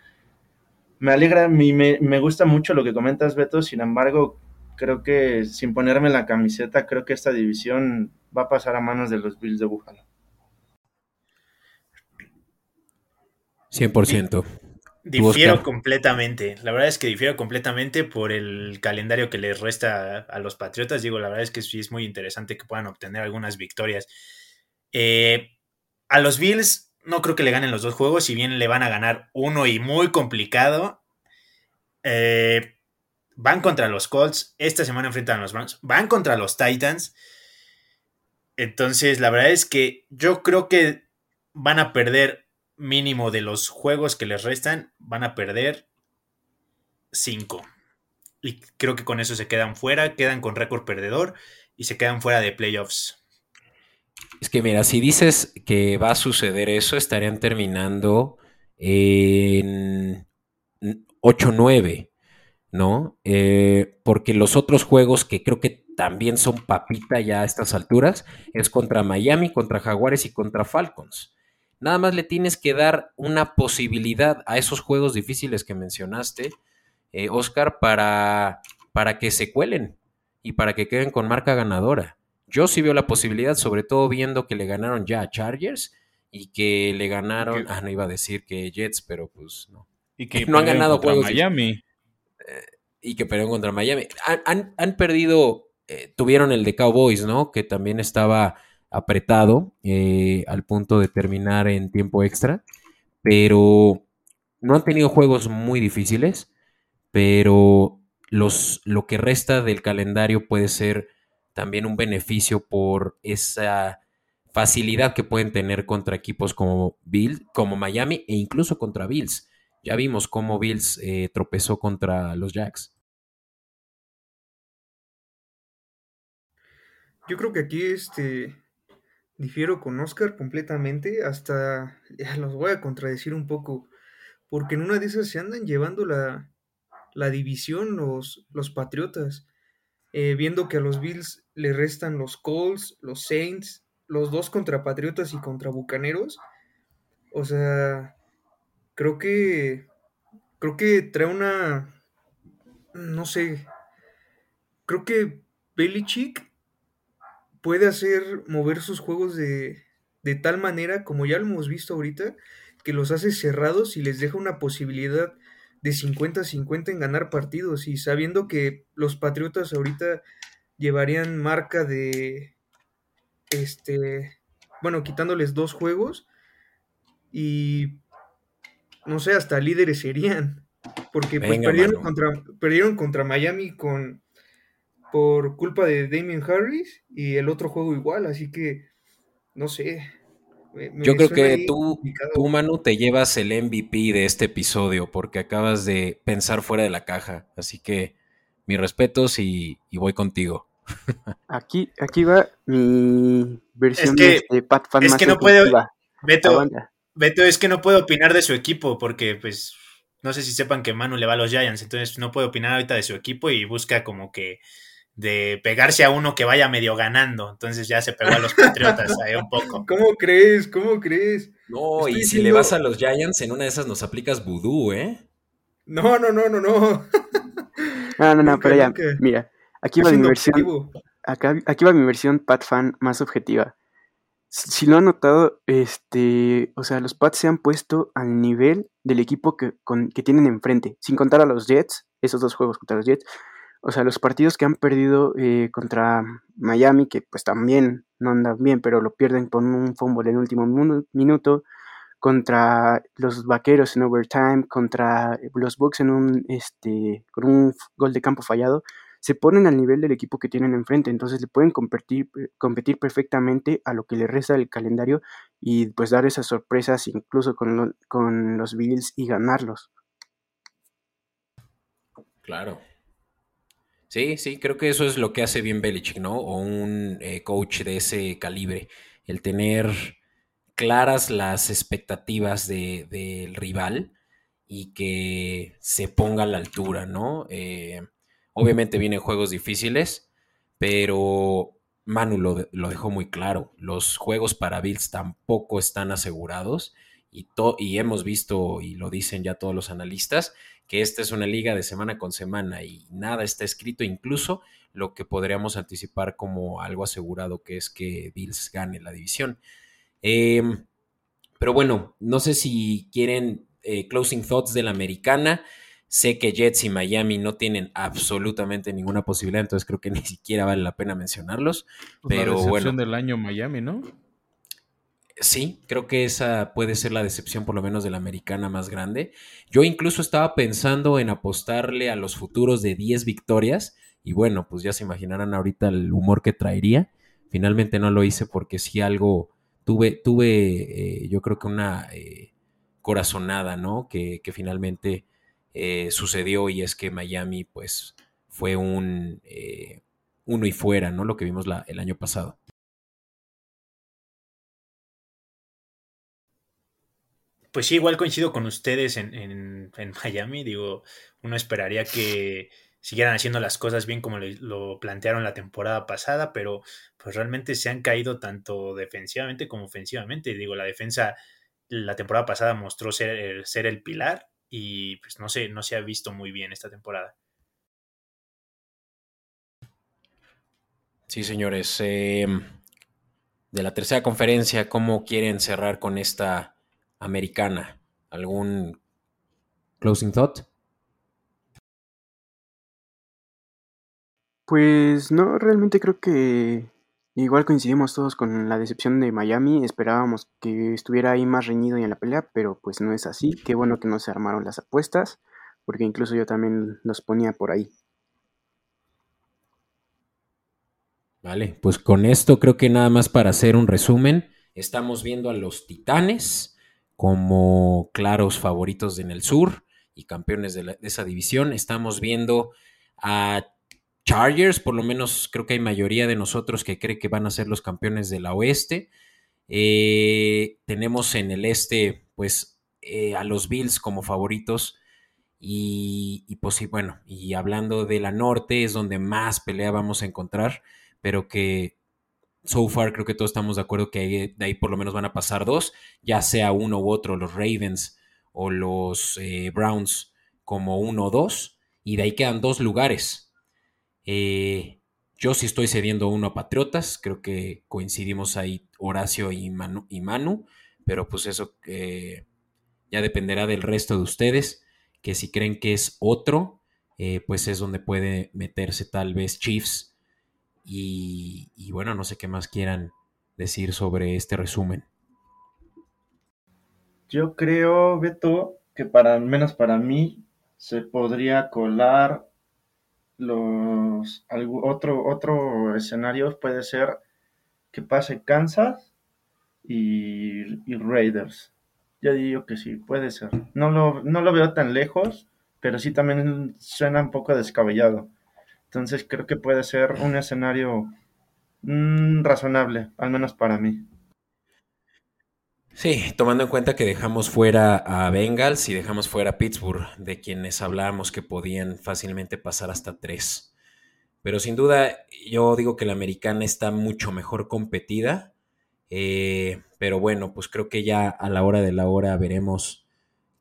me alegra, me, me gusta mucho lo que comentas, Beto, sin embargo, creo que sin ponerme la camiseta, creo que esta división va a pasar a manos de los Bills de Buffalo. 100%. Difiero completamente. La verdad es que difiero completamente por el calendario que les resta a, los Patriotas. Digo, la verdad es que sí es muy interesante que puedan obtener algunas victorias. Eh, a los Bills no creo que le ganen los dos juegos, si bien le van a ganar uno y muy complicado. Eh, van contra los Colts, esta semana enfrentan a los Browns, van contra los Titans. Entonces, la verdad es que yo creo que van a perder mínimo de los juegos que les restan, van a perder 5. Y creo que con eso se quedan fuera, quedan con récord perdedor y se quedan fuera de playoffs. Es que mira, si dices que va a suceder eso, estarían terminando en 8-9, ¿no? Eh, porque los otros juegos que creo que también son papita ya a estas alturas es contra Miami, contra Jaguares y contra Falcons. Nada más le tienes que dar una posibilidad a esos juegos difíciles que mencionaste, eh, Oscar, para, para que se cuelen y para que queden con marca ganadora. Yo sí veo la posibilidad, sobre todo viendo que le ganaron ya a Chargers y que le ganaron, ah, no iba a decir que Jets, pero pues no. Y que no han ganado juegos. Miami. Eh, y que perdieron contra Miami. Han, perdido, eh, tuvieron el de Cowboys, ¿no? Que también estaba apretado eh, al punto de terminar en tiempo extra, pero no han tenido juegos muy difíciles, pero los, lo que resta del calendario puede ser también un beneficio por esa facilidad que pueden tener contra equipos como Bills, como Miami e incluso contra Bills. Ya vimos cómo Bills eh, tropezó contra los Jacks. Yo creo que aquí este difiero con Oscar completamente, hasta los voy a contradecir un poco, porque en una de esas se andan llevando la, la división los, los Patriotas, eh, viendo que a los Bills le restan los Colts, los Saints, los dos contra Patriotas y contra Bucaneros. O sea, creo que creo que trae una no sé, creo que Belichick puede hacer mover sus juegos de, de tal manera, como ya lo hemos visto ahorita, que los hace cerrados y les deja una posibilidad de 50-50 en ganar partidos. Y sabiendo que los Patriotas ahorita llevarían marca de, este, bueno, quitándoles dos juegos y, no sé, hasta líderes serían. Porque pues, perdieron, contra, perdieron contra Miami con por culpa de Damien Harris y el otro juego igual, así que no sé. Yo creo que tú, tú, Manu, te llevas el MVP de este episodio porque acabas de pensar fuera de la caja. Así que mis respetos y, voy contigo. Aquí, aquí va mi versión de Pat Fan Es que no puedo. Beto, Beto, es que no puedo opinar de su equipo porque, pues, no sé si sepan que Manu le va a los Giants, entonces no puedo opinar ahorita de su equipo y busca como que de pegarse a uno que vaya medio ganando. Entonces ya se pegó a los Patriotas ahí un poco. ¿Cómo crees? ¿Cómo crees? No, y si le vas a los Giants, en una de esas nos aplicas vudú, ¿eh? No, no, no, no, no. no, no, no, pero ya, mira, aquí va mi versión. aquí va mi versión Pat Fan más objetiva. si lo han notado, este, o sea, los Pats se han puesto al nivel del equipo que, que tienen enfrente, sin contar a los Jets, esos dos juegos contra los Jets. O sea, los partidos que han perdido eh, contra Miami, que pues también no andan bien, pero lo pierden con un fumble en último minuto, contra los Vaqueros en overtime, contra los Bucks en un, este, con un gol de campo fallado se ponen al nivel del equipo que tienen enfrente, entonces le pueden competir, competir perfectamente a lo que le resta del calendario y pues dar esas sorpresas incluso con, con los Bills y ganarlos. Claro. Sí, sí, creo que eso es lo que hace bien Belichick, ¿no? O un eh, coach de ese calibre, el tener claras las expectativas del rival y que se ponga a la altura, ¿no? Eh, Obviamente vienen juegos difíciles, pero Manu lo, dejó muy claro. Los juegos para Bills tampoco están asegurados y, y hemos visto, y lo dicen ya todos los analistas, que esta es una liga de semana con semana y nada está escrito, incluso lo que podríamos anticipar como algo asegurado, que es que Bills gane la división. Em, pero bueno, no sé si quieren eh, closing thoughts de la americana. Sé que Jets y Miami no tienen absolutamente ninguna posibilidad, entonces creo que ni siquiera vale la pena mencionarlos. Pues pero la bueno. del año Miami, ¿no? Sí, creo que esa puede ser la decepción por lo menos de la americana más grande. Yo incluso estaba pensando en apostarle a los futuros de 10 victorias y bueno, pues ya se imaginarán ahorita el humor que traería. Finalmente no lo hice porque sí algo tuve, tuve eh, yo creo que una eh, corazonada, ¿no? Que, que finalmente eh, sucedió y es que Miami pues fue un eh, uno y fuera, ¿no? Lo que vimos el año pasado. Pues sí, igual coincido con ustedes en, en, Miami. Digo, uno esperaría que siguieran haciendo las cosas bien como lo, plantearon la temporada pasada, pero pues realmente se han caído tanto defensivamente como ofensivamente. Digo, la defensa la temporada pasada mostró ser, ser el pilar y pues no sé, no se ha visto muy bien esta temporada. Sí, señores. Em, de la tercera conferencia, ¿cómo quieren cerrar con esta americana? ¿Algún closing thought? Pues no, realmente creo que Igual coincidimos todos con la decepción de Miami, esperábamos que estuviera ahí más reñido y en la pelea, pero pues no es así. Qué bueno que no se armaron las apuestas, porque incluso yo también los ponía por ahí. Vale, pues con esto creo que nada más para hacer un resumen, estamos viendo a los Titanes como claros favoritos en el sur y campeones de, esa división. Estamos viendo a Chargers, por lo menos creo que hay mayoría de nosotros que cree que van a ser los campeones de la oeste. Eh, tenemos en el este, pues, eh, a los Bills como favoritos. Y, y, pues sí, bueno, y hablando de la norte es donde más pelea vamos a encontrar, pero que so far creo que todos estamos de acuerdo que de ahí por lo menos van a pasar dos, ya sea uno u otro, los Ravens o los eh, Browns como uno o dos, y de ahí quedan dos lugares. Eh, yo sí estoy cediendo uno a Patriotas, creo que coincidimos ahí Horacio y Manu, pero pues eso eh, ya dependerá del resto de ustedes, que si creen que es otro, pues es donde puede meterse tal vez Chiefs. Y, bueno, no sé qué más quieran decir sobre este resumen. Yo creo, Beto, que para menos para mí se podría colar los otro, otro escenario puede ser que pase Kansas y, Raiders. Yo digo que sí, puede ser. No lo, no lo veo tan lejos, pero sí también suena un poco descabellado. Entonces creo que puede ser un escenario mm, razonable, al menos para mí. Sí, tomando en cuenta que dejamos fuera a Bengals y dejamos fuera a Pittsburgh, de quienes hablábamos que podían fácilmente pasar hasta tres. Pero sin duda, yo digo que la americana está mucho mejor competida. Eh, pero bueno, pues creo que ya a la hora de la hora veremos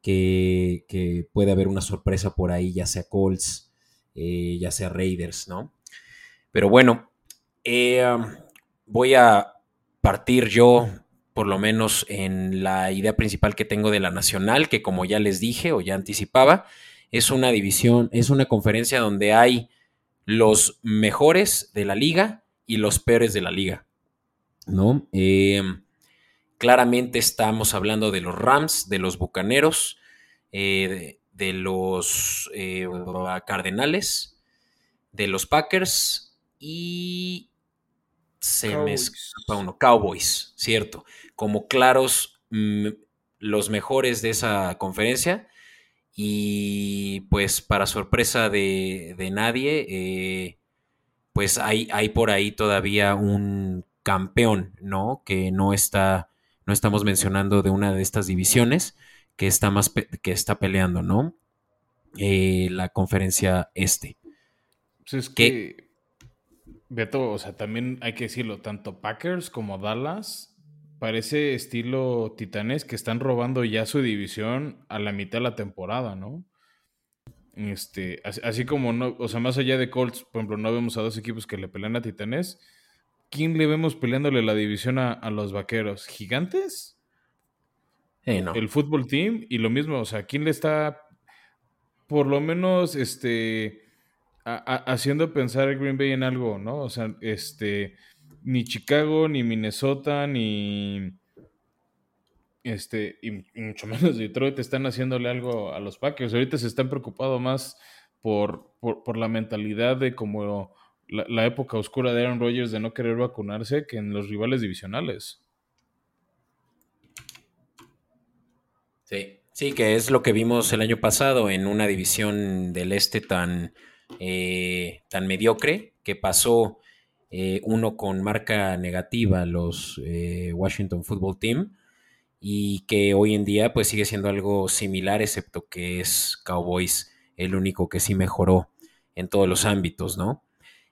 que, puede haber una sorpresa por ahí, ya sea Colts, eh, ya sea Raiders, ¿no? Pero bueno, eh, um, voy a partir yo, por lo menos en la idea principal que tengo de la nacional, que como ya les dije o ya anticipaba, es una división, es una conferencia donde hay los mejores de la liga y los peores de la liga, ¿no? Em, claramente estamos hablando de los Rams, de los Bucaneros, eh, de, los eh, Cardenales, de los Packers y se me escapa uno, Cowboys, cierto, como claros mm, los mejores de esa conferencia y pues para sorpresa de, nadie, eh, pues hay, hay, por ahí todavía un campeón, ¿no? Que no está, no estamos mencionando de una de estas divisiones que está más que está peleando, ¿no? Eh, la conferencia este. Pues es que, Beto, o sea, también hay que decirlo, tanto Packers como Dallas parece estilo Titanes que están robando ya su división a la mitad de la temporada, ¿no? Este, así, como no, o sea, más allá de Colts, por ejemplo, no vemos a dos equipos que le pelean a Titanes. ¿Quién le vemos peleándole la división a, los vaqueros? ¿Gigantes? El fútbol team y lo mismo, o sea, ¿quién le está por lo menos este haciendo pensar a Green Bay en algo, ¿no? O sea, este ni Chicago, ni Minnesota, ni este, y, mucho menos Detroit están haciéndole algo a los Packers. Ahorita se están preocupados más por, por, la mentalidad de como la, época oscura de Aaron Rodgers de no querer vacunarse que en los rivales divisionales. Sí, sí, que es lo que vimos el año pasado en una división del este tan, eh, tan mediocre que pasó eh, uno con marca negativa, los eh, Washington Football Team, y que hoy en día pues sigue siendo algo similar, excepto que es Cowboys el único que sí mejoró en todos los ámbitos, ¿no?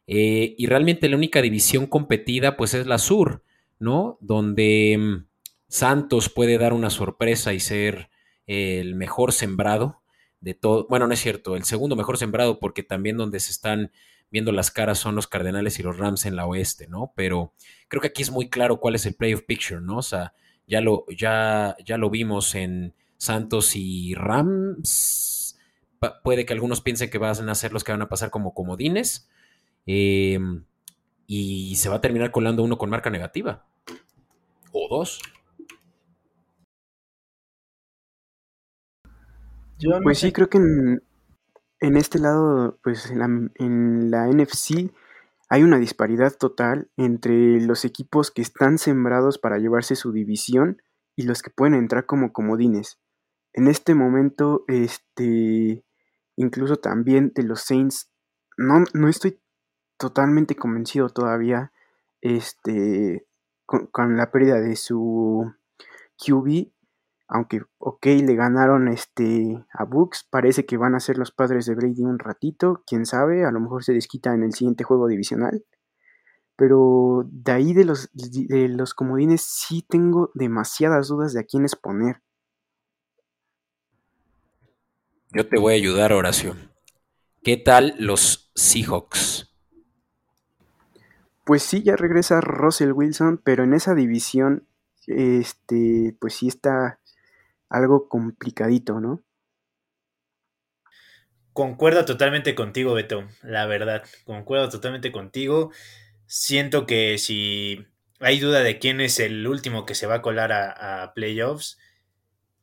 Eh, y realmente la única división competida pues es la sur, ¿no? Donde mm, Santos puede dar una sorpresa y ser el mejor sembrado de todo, bueno, no es cierto, el segundo mejor sembrado porque también donde se están viendo las caras son los Cardenales y los Rams en la oeste, ¿no? Pero creo que aquí es muy claro cuál es el playoff picture, ¿no? O sea, ya lo, ya, ya lo vimos en Santos y Rams. puede que algunos piensen que van a ser los que van a pasar como comodines. Em, y se va a terminar colando uno con marca negativa. O dos. Pues sí, creo que en, en este lado, pues en la, en la NFC hay una disparidad total entre los equipos que están sembrados para llevarse su división y los que pueden entrar como comodines. En este momento, este, incluso también de los Saints, no, no estoy totalmente convencido todavía, este, con, con la pérdida de su QB, aunque, ok, le ganaron este, a Bucks, parece que van a ser los padres de Brady un ratito, quién sabe, a lo mejor se desquita en el siguiente juego divisional. Pero de ahí de los, de los comodines sí tengo demasiadas dudas de a quiénes poner. Yo te voy a ayudar, Horacio. ¿Qué tal los Seahawks? Pues sí, ya regresa Russell Wilson, pero en esa división, este, pues sí está algo complicadito, ¿no? Concuerdo totalmente contigo, Beto, la verdad, concuerdo totalmente contigo. Siento que si hay duda de quién es el último que se va a colar a, playoffs,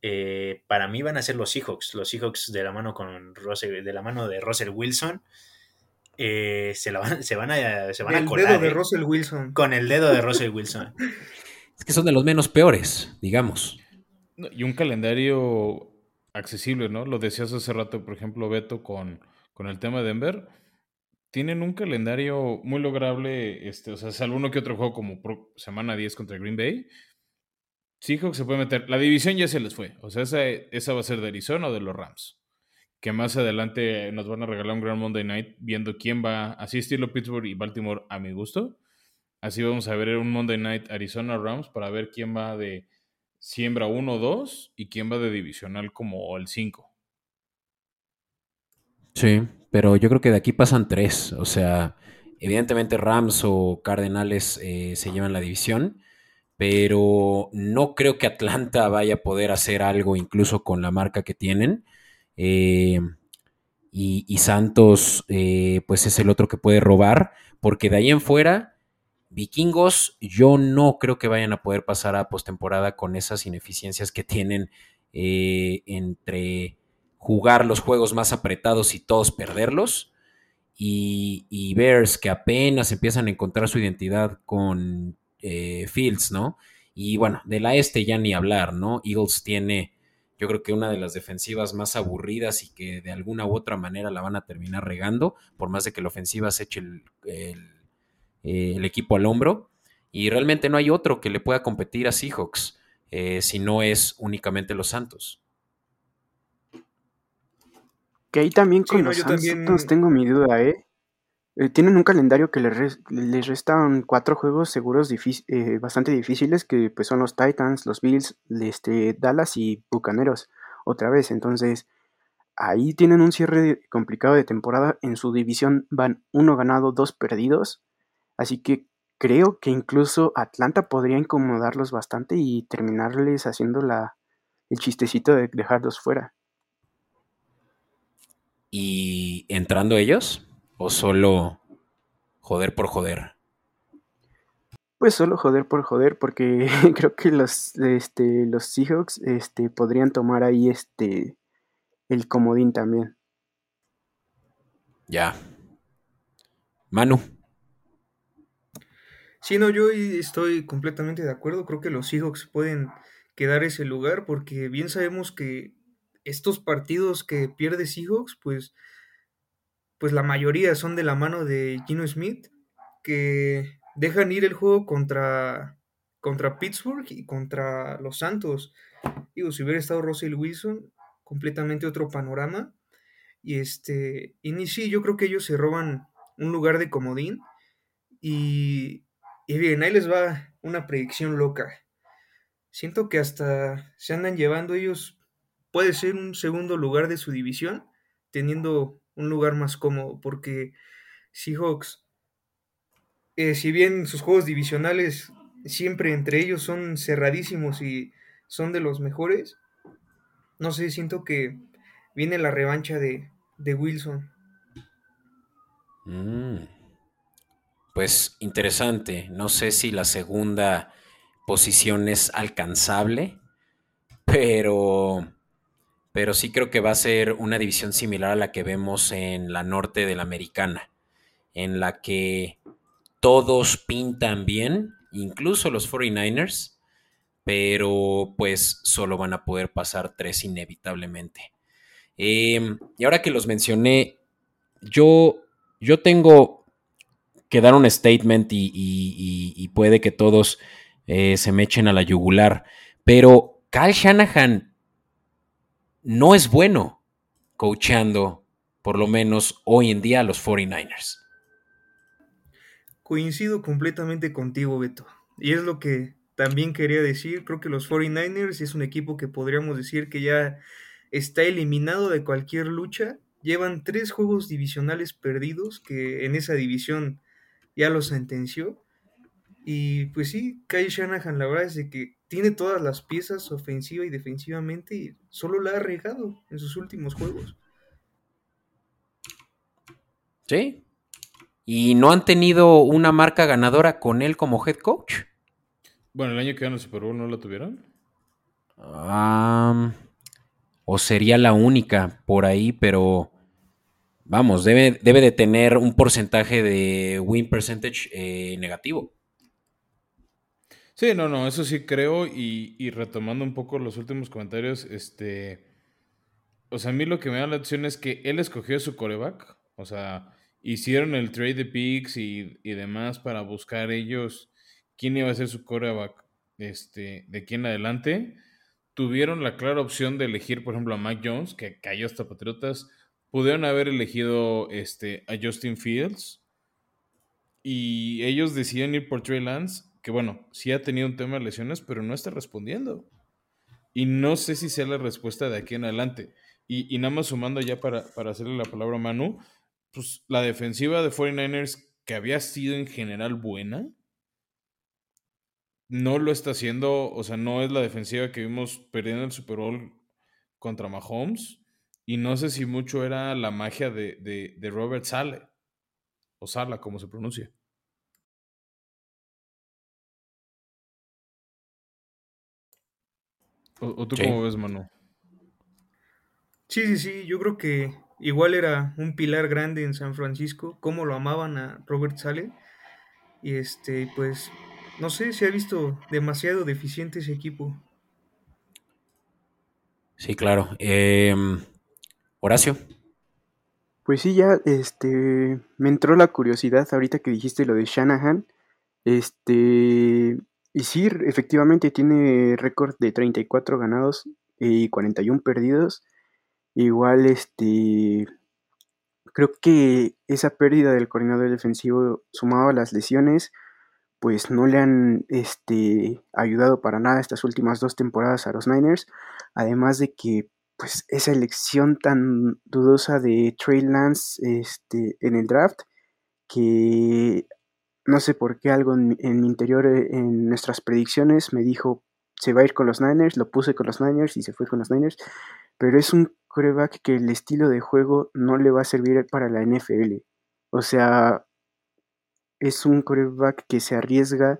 eh, para mí van a ser los Seahawks. Los Seahawks de la mano con de la mano de Russell Wilson. Eh, se, van, se van a, se van a colar. dedo de eh, Russell Wilson. Con el dedo de Russell Wilson. es que son de los menos peores, digamos. Y un calendario accesible, ¿no? Lo decías hace rato, por ejemplo, Beto, con, con el tema de Denver. Tienen un calendario muy lograble, este, o sea, salvo uno que otro juego como semana 10 contra Green Bay. que se puede meter. La división ya se les fue. O sea, esa, esa va a ser de Arizona o de los Rams. Que más adelante nos van a regalar un Grand Monday Night viendo quién va, así estilo Pittsburgh y Baltimore a mi gusto. Así vamos a ver un Monday Night Arizona Rams para ver quién va de siembra 1 2 y quién va de divisional como el 5. Sí, pero yo creo que de aquí pasan tres. O sea, evidentemente Rams o Cardenales eh, se llevan la división, pero no creo que Atlanta vaya a poder hacer algo incluso con la marca que tienen. Eh, y, Santos, eh, pues es el otro que puede robar, porque de ahí en fuera, vikingos, yo no creo que vayan a poder pasar a postemporada con esas ineficiencias que tienen eh, entre jugar los juegos más apretados y todos perderlos. Y, Bears que apenas empiezan a encontrar su identidad con eh, Fields, ¿no? Y bueno, de la este ya ni hablar, ¿no? Eagles tiene yo creo que una de las defensivas más aburridas y que de alguna u otra manera la van a terminar regando, por más de que la ofensiva se eche el, equipo al hombro. Y realmente no hay otro que le pueda competir a Seahawks, eh, si no es únicamente los Santos. Que ahí también con los Santos tengo mi duda, ¿eh? Eh, tienen un calendario que les, restan cuatro juegos seguros eh, bastante difíciles, que pues son los Titans, los Bills, este, Dallas y Bucaneros, otra vez. Entonces, ahí tienen un cierre complicado de temporada. En su división van uno ganado, dos perdidos. Así que creo que incluso Atlanta podría incomodarlos bastante y terminarles haciendo la, el chistecito de dejarlos fuera. ¿Y entrando ellos? ¿O solo joder por joder? Pues solo joder por joder, porque creo que los, este, los Seahawks este, podrían tomar ahí este, el comodín también. Ya. Manu. Sí, no, yo estoy completamente de acuerdo. Creo que los Seahawks pueden quedar ese lugar porque bien sabemos que estos partidos que pierde Seahawks, pues pues la mayoría son de la mano de Gino Smith, que dejan ir el juego contra, contra Pittsburgh y contra los Santos. Digo, si hubiera estado Russell Wilson, completamente otro panorama. Y este, y ni sí, yo creo que ellos se roban un lugar de comodín. Y, y bien, ahí les va una predicción loca. Siento que hasta se andan llevando ellos, puede ser un segundo lugar de su división, teniendo un lugar más cómodo, porque Seahawks, eh, si bien sus juegos divisionales siempre entre ellos son cerradísimos y son de los mejores, no sé, siento que viene la revancha de, Wilson. Mm. Pues interesante, no sé si la segunda posición es alcanzable, pero pero sí creo que va a ser una división similar a la que vemos en la norte de la americana, en la que todos pintan bien, incluso los 49ers, pero pues solo van a poder pasar tres inevitablemente. Em, y ahora que los mencioné, yo, yo tengo que dar un statement y, puede que todos eh, se me echen a la yugular, pero Kyle Shanahan no es bueno coachando, por lo menos hoy en día, a los 49ers. Coincido completamente contigo, Beto. Y es lo que también quería decir. Creo que los 49ers es un equipo que podríamos decir que ya está eliminado de cualquier lucha. Llevan tres juegos divisionales perdidos, que en esa división ya lo sentenció. Y pues sí, Kyle Shanahan, la verdad es de que tiene todas las piezas ofensiva y defensivamente y solo la ha regado en sus últimos juegos. Sí. ¿Y no han tenido una marca ganadora con él como head coach? Bueno, el año que ganó el Super Bowl no lo tuvieron. o sería la única por ahí, pero vamos, debe, debe de tener un porcentaje de win percentage eh, negativo. Sí, no, no, eso sí creo. Y, retomando un poco los últimos comentarios, este. O sea, a mí lo que me da la atención es que él escogió su coreback. O sea, hicieron el trade de picks y, demás para buscar ellos quién iba a ser su coreback este, de aquí en adelante. Tuvieron la clara opción de elegir, por ejemplo, a Mike Jones, que cayó hasta Patriotas. Pudieron haber elegido este, a Justin Fields. Y ellos decidieron ir por Trey Lance que bueno, sí ha tenido un tema de lesiones, pero no está respondiendo. Y no sé si sea la respuesta de aquí en adelante. Y, nada más sumando ya para, hacerle la palabra a Manu, pues la defensiva de 49ers, que había sido en general buena, no lo está haciendo, o sea, no es la defensiva que vimos perdiendo el Super Bowl contra Mahomes. Y no sé si mucho era la magia de, de, Robert Sale, o Sala, como se pronuncia. ¿O, tú cómo ves, Manu? Sí, sí, sí, yo creo que igual era un pilar grande en San Francisco, cómo lo amaban a Robert Sale. Y este, pues, no sé, se ha visto demasiado deficiente ese equipo. Sí, claro. Em, Horacio. Pues sí, ya este me entró la curiosidad ahorita que dijiste lo de Shanahan. Este, y sí, efectivamente tiene récord de 34 ganados y 41 perdidos. Igual este creo que esa pérdida del coordinador defensivo sumado a las lesiones pues no le han este, ayudado para nada estas últimas dos temporadas a los Niners, además de que pues esa elección tan dudosa de Trey Lance este, en el draft, que no sé por qué algo en, mi interior, eh, en nuestras predicciones, me dijo se va a ir con los Niners, lo puse con los Niners y se fue con los Niners, pero es un coreback que el estilo de juego no le va a servir para la NFL. O sea, es un coreback que se arriesga,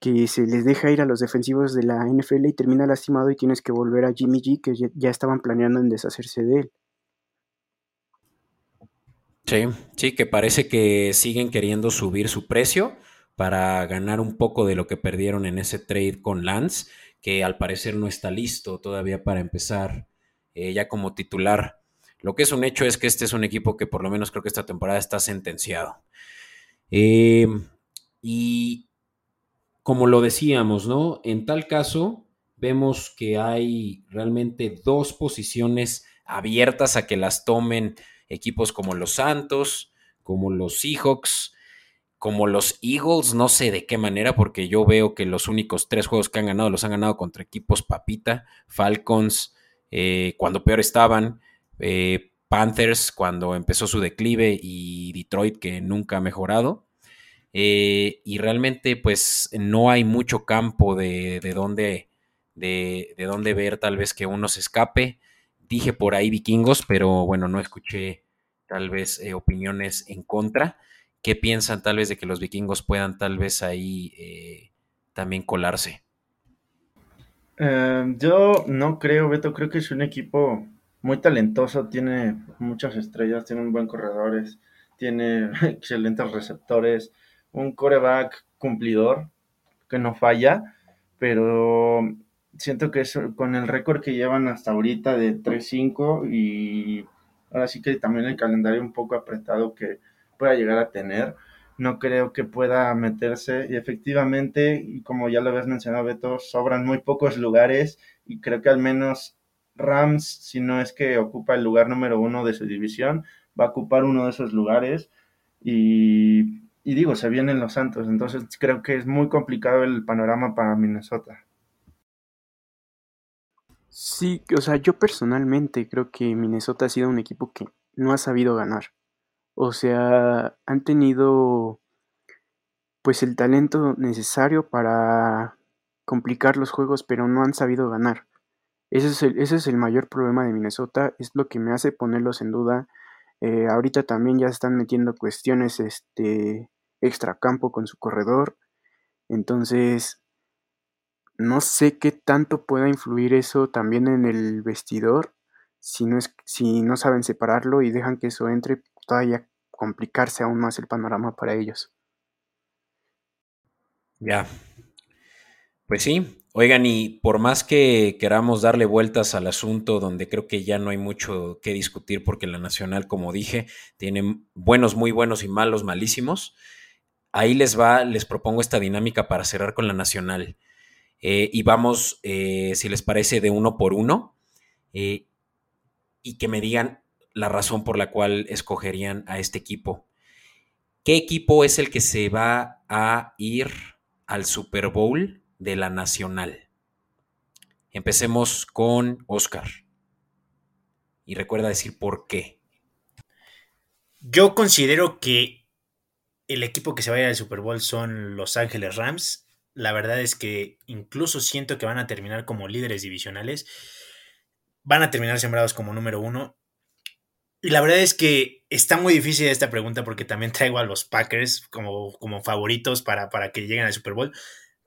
que se les deja ir a los defensivos de la NFL y termina lastimado y tienes que volver a Jimmy G, que ya estaban planeando en deshacerse de él. Sí, sí, que parece que siguen queriendo subir su precio para ganar un poco de lo que perdieron en ese trade con Lance, que al parecer no está listo todavía para empezar eh, ya como titular. Lo que es un hecho es que este es un equipo que por lo menos creo que esta temporada está sentenciado. Eh, y como lo decíamos, ¿no? En tal caso, vemos que hay realmente dos posiciones abiertas a que las tomen equipos como los Santos, como los Seahawks, como los Eagles, no sé de qué manera, porque yo veo que los únicos tres juegos que han ganado los han ganado contra equipos papita, Falcons, eh, cuando peor estaban, eh, Panthers cuando empezó su declive y Detroit que nunca ha mejorado. Eh, y realmente pues no hay mucho campo de, de dónde, de, de ver tal vez que uno se escape. Dije por ahí vikingos, pero bueno, no escuché tal vez eh, opiniones en contra. ¿Qué piensan tal vez de que los vikingos puedan tal vez ahí eh, también colarse? yo no creo, Beto, creo que es un equipo muy talentoso, tiene muchas estrellas, tiene un buen corredores, tiene excelentes receptores, un coreback cumplidor que no falla, pero siento que con el récord que llevan hasta ahorita de 3-5 y ahora sí que también el calendario un poco apretado que pueda llegar a tener, no creo que pueda meterse y efectivamente, y como ya lo habías mencionado Beto, sobran muy pocos lugares y creo que al menos Rams, si no es que ocupa el lugar número uno de su división, va a ocupar uno de esos lugares. Y, digo, se vienen los Santos, entonces creo que es muy complicado el panorama para Minnesota. Sí, o sea, yo personalmente creo que Minnesota ha sido un equipo que no ha sabido ganar. O sea, han tenido pues el talento necesario para complicar los juegos, pero no han sabido ganar. Ese es el, es el mayor problema de Minnesota, es lo que me hace ponerlos en duda. Eh, ahorita también ya están metiendo cuestiones este, extracampo con su corredor. Entonces, no sé qué tanto pueda influir eso también en el vestidor. Si no, es, si no saben separarlo y dejan que eso entre, todavía complicarse aún más el panorama para ellos. Ya. Pues sí, Oigan, y por más que queramos darle vueltas al asunto, donde creo que ya no hay mucho que discutir, porque la Nacional, como dije, tiene buenos muy buenos y malos malísimos, ahí les va, les propongo esta dinámica para cerrar con la Nacional. Eh, y vamos, eh, si les parece, de uno por uno, eh, y que me digan la razón por la cual escogerían a este equipo. ¿Qué equipo es el que se va a ir al Super Bowl de la Nacional. Empecemos con Oscar. Y recuerda decir por qué. Yo considero que el equipo que se va al Super Bowl son Los Ángeles Rams. la verdad es que incluso siento que van a terminar como líderes divisionales. Van a terminar sembrados como número uno. Y la verdad es que está muy difícil esta pregunta porque también traigo a los Packers como, como favoritos para, para que lleguen al Super Bowl.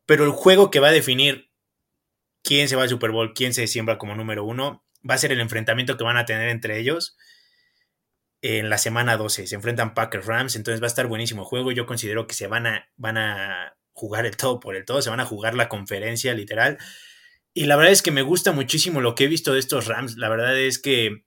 Pero el juego que va a definir quién se va al Super Bowl, quién se siembra como número uno, va a ser el enfrentamiento que van a tener entre ellos en la semana 12. Se enfrentan Packers Rams, entonces va a estar buenísimo juego. Yo considero que se van a, van a jugar el todo por el todo, se van a jugar la conferencia literal. Y la verdad es que me gusta muchísimo lo que he visto de estos Rams. La verdad es que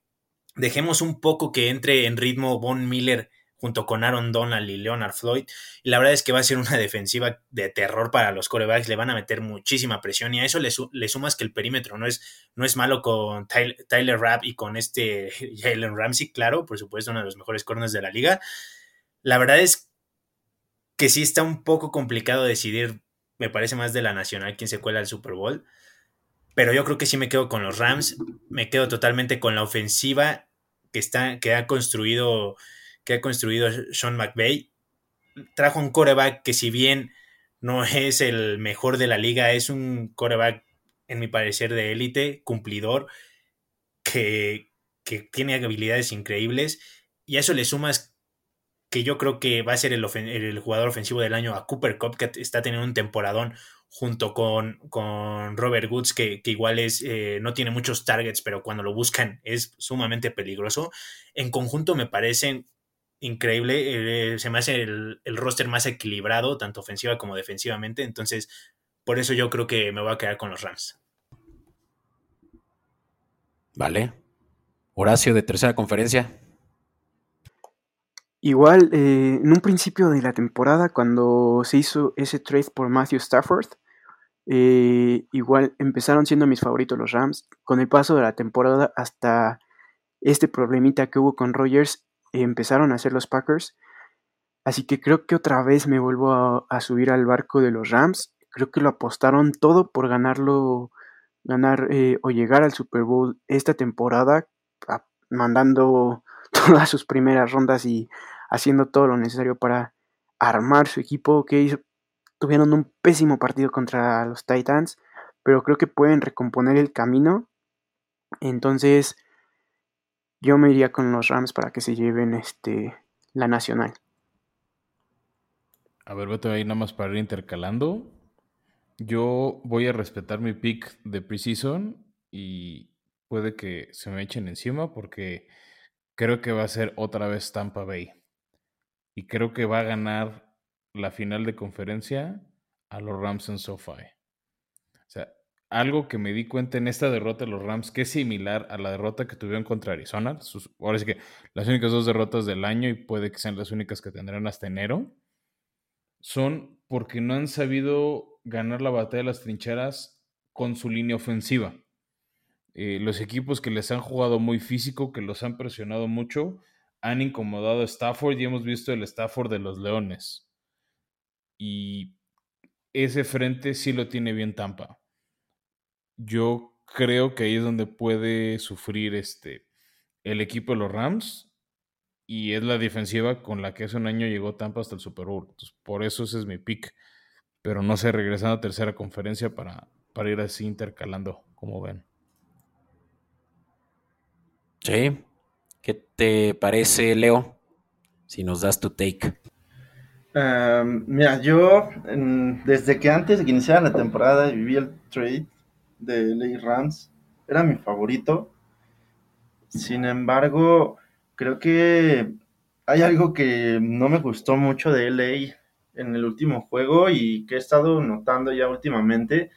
dejemos un poco que entre en ritmo Von Miller junto con Aaron Donald y Leonard Floyd. Y la verdad es que va a ser una defensiva de terror para los corebacks. Le van a meter muchísima presión y a eso le, sumas que el perímetro no es, no es malo con Tyler, Rapp y con este Jalen Ramsey, claro, por supuesto, uno de los mejores corners de la liga. La verdad es que sí está un poco complicado decidir, me parece más de la nacional, quién se cuela al Super Bowl. Pero yo creo que sí me quedo con los Rams, me quedo totalmente con la ofensiva que, está, que ha construido que ha construido Sean McVay. Trajo un coreback que si bien no es el mejor de la liga, es un coreback, en mi parecer, de élite, cumplidor, que, que, tiene habilidades increíbles. Y a eso le sumas que yo creo que va a ser el, jugador ofensivo del año a Cooper Cup, que está teniendo un temporadón junto con, con Robert Woods, que, igual es, eh, no tiene muchos targets, pero cuando lo buscan es sumamente peligroso. En conjunto me parecen increíble. Eh, se me hace el, roster más equilibrado, tanto ofensiva como defensivamente. Entonces, por eso yo creo que me voy a quedar con los Rams. Vale. Horacio, de tercera conferencia. Igual, eh, en un principio de la temporada, cuando se hizo ese trade por Matthew Stafford, eh, igual empezaron siendo mis favoritos los Rams. Con el paso de la temporada hasta este problemita que hubo con Rogers, empezaron a hacer los Packers. Así que creo que otra vez me vuelvo a, subir al barco de los Rams. Creo que lo apostaron todo por ganarlo, ganar eh, o llegar al Super Bowl esta temporada, mandando todas sus primeras rondas y haciendo todo lo necesario para armar su equipo. Que tuvieron un pésimo partido contra los Titans, pero creo que pueden recomponer el camino. Entonces, yo me iría con los Rams para que se lleven este la nacional. A ver, vete ahí nada más para ir intercalando. Yo voy a respetar mi pick de preseason y puede que se me echen encima porque creo que va a ser otra vez Tampa Bay. Y creo que va a ganar la final de conferencia a los Rams en SoFi. O sea, algo que me di cuenta en esta derrota de los Rams, que es similar a la derrota que tuvieron contra Arizona. ahora sí que las únicas dos derrotas del año y puede que sean las únicas que tendrán hasta enero, son porque no han sabido ganar la batalla de las trincheras con su línea ofensiva. Eh, los equipos que les han jugado muy físico, que los han presionado mucho, han incomodado a Stafford y hemos visto el Stafford de los Leones. Y ese frente sí lo tiene bien Tampa yo creo que ahí es donde puede sufrir este el equipo de los Rams y es la defensiva con la que hace un año llegó Tampa hasta el Super Bowl. por eso ese es mi pick. Pero no sé, regresando a tercera conferencia para, para ir así intercalando, como ven. Sí. ¿Qué te parece, Leo? Si nos das tu take. mira, yo desde que antes de que iniciara la temporada viví el trade de LA Rams. Era mi favorito. Sin embargo, creo que hay algo que no me gustó mucho de LA en el último juego y que he estado notando ya últimamente,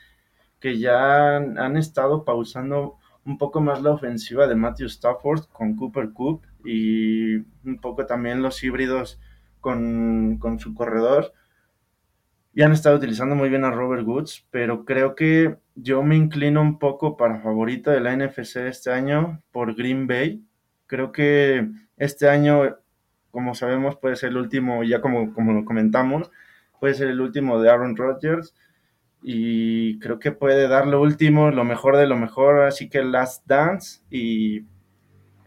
que ya han estado pausando un poco más la ofensiva de Matthew Stafford con Cooper Coop y un poco también los híbridos con, con su corredor y han estado utilizando muy bien a Robert Woods, pero creo que yo me inclino un poco para favorito de la NFC este año por Green Bay. Creo que este año, como sabemos, puede ser el último, ya como, como lo comentamos, puede ser el último de Aaron Rodgers y creo que puede dar lo último, lo mejor de lo mejor, así que Last Dance y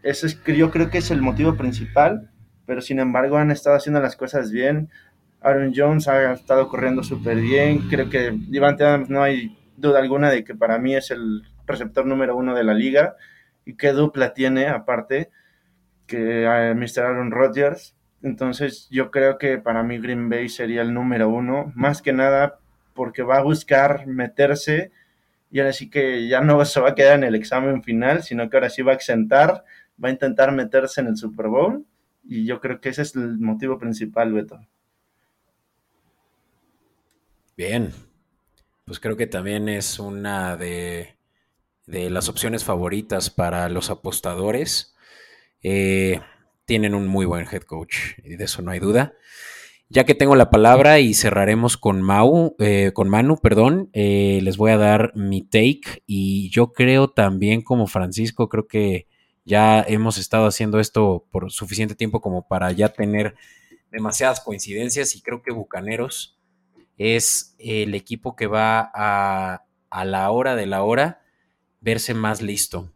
ese es, yo creo que es el motivo principal, pero sin embargo han estado haciendo las cosas bien Aaron Jones ha estado corriendo súper bien. Creo que Devante Adams no hay duda alguna de que para mí es el receptor número uno de la liga. Y qué dupla tiene aparte que a Mr. Aaron Rodgers. Entonces yo creo que para mí Green Bay sería el número uno. Más que nada porque va a buscar meterse y ahora sí que ya no se va a quedar en el examen final, sino que ahora sí va a exentar, va a intentar meterse en el Super Bowl y yo creo que ese es el motivo principal, Beto. Bien, pues creo que también es una de, las opciones favoritas para los apostadores. Eh, tienen un muy buen head coach, y de eso no hay duda. Ya que tengo la palabra y cerraremos con Mau, eh, con Manu, perdón, eh, les voy a dar mi take y yo creo también como Francisco, creo que ya hemos estado haciendo esto por suficiente tiempo como para ya tener demasiadas coincidencias y creo que Bucaneros es el equipo que va a, a la hora de la hora verse más listo.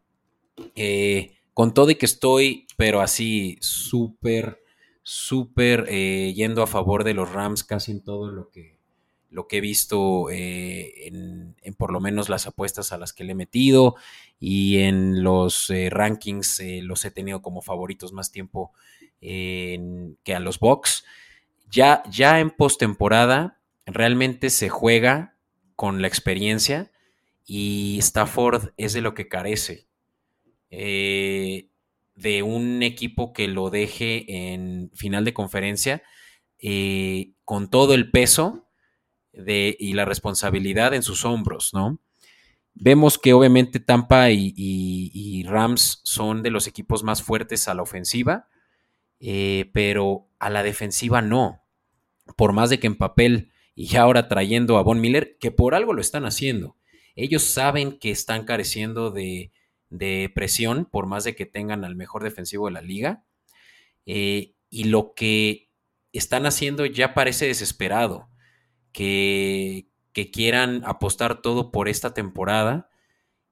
Eh, con todo y que estoy, pero así súper súper eh, yendo a favor de los Rams casi en todo lo que, lo que he visto eh, en, por lo menos las apuestas a las que le he metido y en los rankings los he tenido como favoritos más tiempo que a los Bucks. Ya, ya en postemporada realmente se juega con la experiencia y Stafford es de lo que carece de un equipo que lo deje en final de conferencia eh, con todo el peso de, y la responsabilidad en sus hombros, ¿no? Vemos que obviamente Tampa y, Rams son de los equipos más fuertes a la ofensiva, eh, pero a la defensiva no. Por más de que en papel y ahora trayendo a Von Miller, que por algo lo están haciendo. Ellos saben que están careciendo de, de presión, por más de que tengan al mejor defensivo de la liga. Eh, y lo que están haciendo ya parece desesperado, que, que quieran apostar todo por esta temporada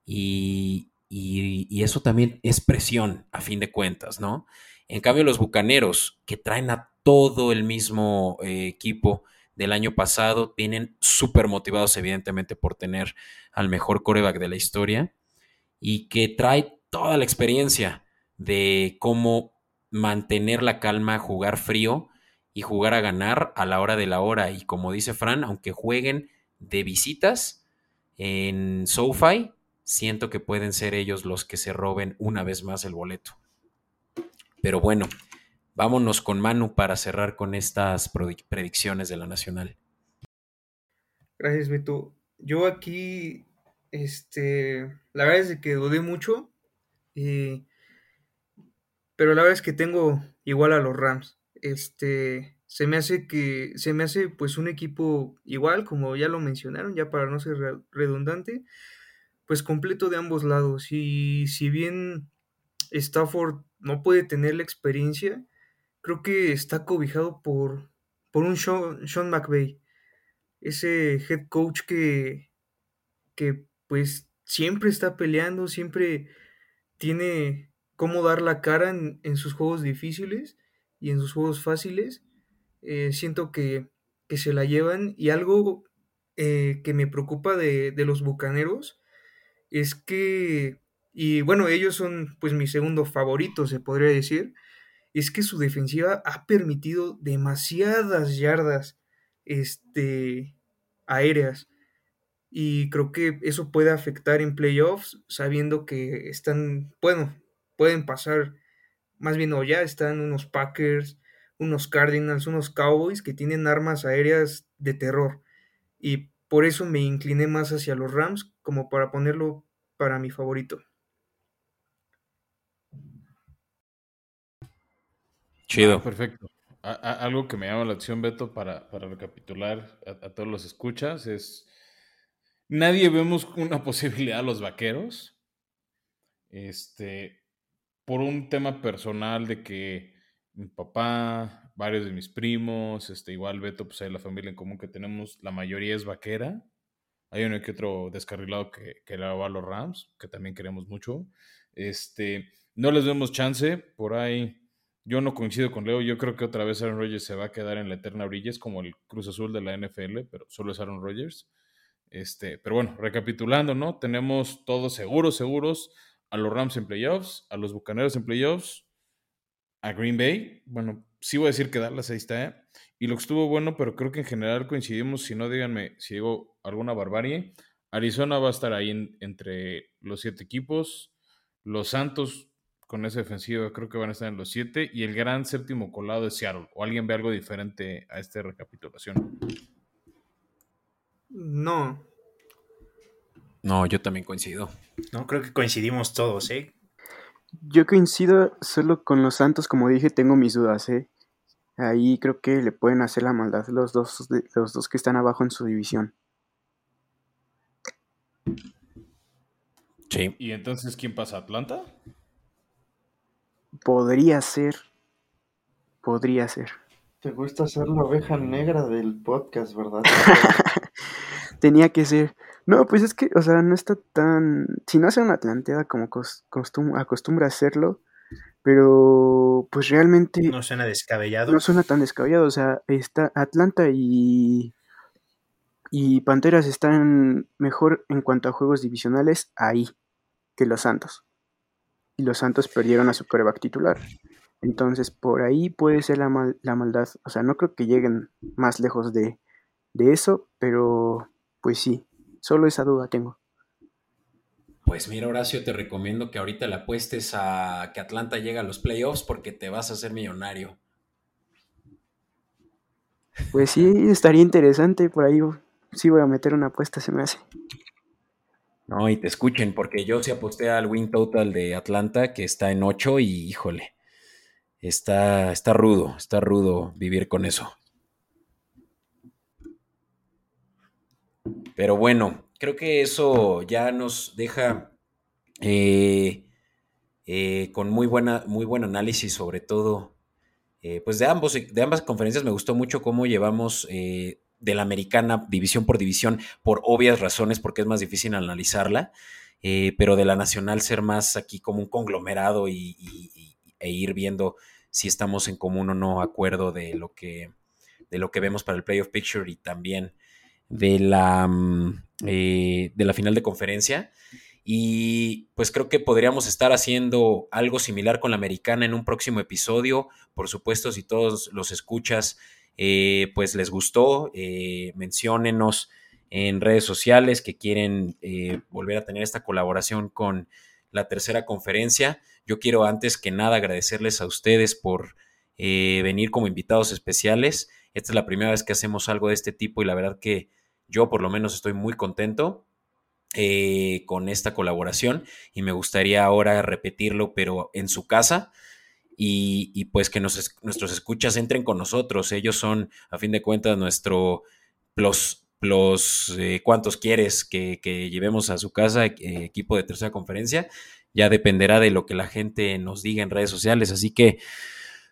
y, y, eso también es presión a fin de cuentas, ¿no? En cambio, los Bucaneros, que traen a todo el mismo eh, equipo del año pasado, vienen súper motivados evidentemente por tener al mejor coreback de la historia y que trae toda la experiencia de cómo mantener la calma, jugar frío y jugar a ganar a la hora de la hora. Y como dice Fran, aunque jueguen de visitas en SoFi, siento que pueden ser ellos los que se roben una vez más el boleto. Pero bueno, vámonos con Manu para cerrar con estas predicciones de la Nacional. Gracias, Beto. Yo aquí este, la verdad es que dudé mucho. Pero la verdad es que tengo igual a los Rams. Este, se me hace que, se me hace pues un equipo igual, como ya lo mencionaron, ya para no ser redundante, pues completo de ambos lados. Y si bien Stafford no puede tener la experiencia, creo que está cobijado por, por un Sean, Sean McVay, ese head coach que, que pues siempre está peleando, siempre tiene cómo dar la cara en, sus juegos difíciles y en sus juegos fáciles. Eh, siento que, se la llevan y algo eh, que me preocupa de, los Bucaneros es que, y bueno, ellos son pues mi segundo favorito, se podría decir, es que su defensiva ha permitido demasiadas yardas este, aéreas y creo que eso puede afectar en playoffs sabiendo que están, bueno, pueden pasar, más bien o ya están unos Packers, unos Cardinals, unos Cowboys que tienen armas aéreas de terror y por eso me incliné más hacia los Rams como para ponerlo para mi favorito. Chido. Ah, perfecto. algo que me llama la atención, Beto, para, para recapitular a todos los escuchas es Nadie vemos una posibilidad a los vaqueros. Este, por un tema personal de que mi papá, varios de mis primos, este, igual Beto, pues hay la familia en común que tenemos, la mayoría es vaquera. Hay uno que otro descarrilado que, que le va a los Rams, que también queremos mucho. Este, no les vemos chance, por ahí Yo no coincido con Leo. Yo creo que otra vez Aaron Rodgers se va a quedar en la eterna orilla. Es como el Cruz Azul de la NFL, pero solo es Aaron Rodgers. Este, pero bueno, recapitulando, ¿no? Tenemos todos seguros, seguros a los Rams en playoffs, a los Bucaneros en playoffs, a Green Bay. Bueno, sí voy a decir que Dallas ahí está. Y lo que estuvo bueno, pero creo que en general coincidimos, si no, díganme si digo alguna barbarie. Arizona va a estar ahí entre los siete equipos. Los Santos con esa defensiva creo que van a estar en los siete. Y el gran séptimo colado de Seattle. ¿O alguien ve algo diferente a esta recapitulación? No. No, yo también coincido. No, creo que coincidimos todos, ¿eh? Yo coincido solo con los Santos, como dije, tengo mis dudas, ¿eh? Ahí creo que le pueden hacer la maldad los dos, los dos que están abajo en su división. Sí. ¿Y entonces quién pasa? ¿Atlanta? Podría ser. Podría ser. Te gusta ser la oveja negra del podcast, ¿verdad? Tenía que ser. No, pues es que, o sea, no está tan. Si no hace una Atlanteada como acostumbra a hacerlo, pero pues realmente. No suena descabellado. No suena tan descabellado. O sea, está Atlanta y. Y Panteras están mejor en cuanto a juegos divisionales ahí que los Santos. Y los Santos perdieron a su coreback titular. Entonces, por ahí puede ser la, la maldad. O sea, no creo que lleguen más lejos de, de eso, pero pues sí, solo esa duda tengo. Pues mira, Horacio, te recomiendo que ahorita le apuestes a que Atlanta llegue a los playoffs porque te vas a hacer millonario. Pues sí, estaría interesante por ahí. Sí voy a meter una apuesta, se me hace. No, y te escuchen, porque yo sí aposté al win total de Atlanta, que está en 8 y híjole, está, está rudo, está rudo vivir con eso. Pero bueno, creo que eso ya nos deja eh, eh, con muy, buena, muy buen análisis, sobre todo, eh, pues de, ambos, de ambas conferencias me gustó mucho cómo llevamos de la americana división por división, por obvias razones, porque es más difícil analizarla, pero de la nacional ser más aquí como un conglomerado y, e ir viendo si estamos en común o no acuerdo de lo que, de lo que vemos para el Playoff Picture y también de la, mm, eh, de la final de conferencia. Y pues creo que podríamos estar haciendo algo similar con la americana en un próximo episodio. Por supuesto, si todos los escuchas, eh, pues les gustó, eh, menciónenos en redes sociales que quieren volver a tener esta colaboración con la tercera conferencia. Yo quiero antes que nada agradecerles a ustedes por venir como invitados especiales. Esta es la primera vez que hacemos algo de este tipo y la verdad que yo por lo menos estoy muy contento eh, con esta colaboración y me gustaría ahora repetirlo, pero en su casa. Y, pues que nuestros escuchas entren con nosotros. Ellos son, a fin de cuentas, nuestro plus, plus eh, cuántos quieres que, llevemos a su casa, eh, equipo de tercera conferencia. Ya dependerá de lo que la gente nos diga en redes sociales. Así que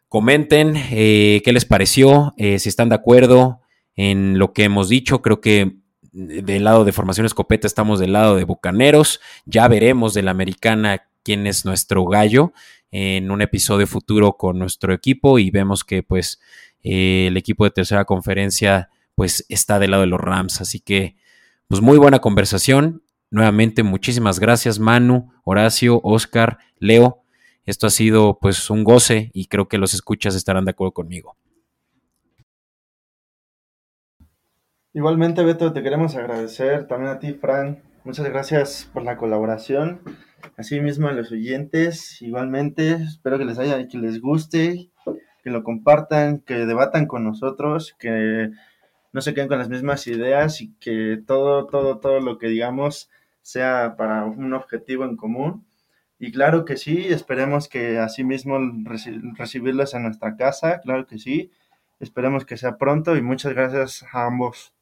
comenten qué les pareció, si están de acuerdo, en lo que hemos dicho. Creo que del lado de Formación Escopeta estamos del lado de Bucaneros. Ya veremos de la americana quién es nuestro gallo en un episodio futuro con nuestro equipo y vemos que pues eh, el equipo de tercera conferencia pues está del lado de los Rams. Así que pues muy buena conversación. Nuevamente muchísimas gracias Manu, Horacio, Oscar, Leo. Esto ha sido pues un goce y creo que los escuchas estarán de acuerdo conmigo. Igualmente, Beto, te queremos agradecer también a ti, Fran. Muchas gracias por la colaboración. Así mismo a los oyentes, igualmente, espero que les haya, que les guste, que lo compartan, que debatan con nosotros, que no se queden con las mismas ideas y que todo, todo, todo lo que digamos sea para un objetivo en común. Y claro que sí, esperemos que así mismo recibirlos en nuestra casa, claro que sí. Esperemos que sea pronto y muchas gracias a ambos.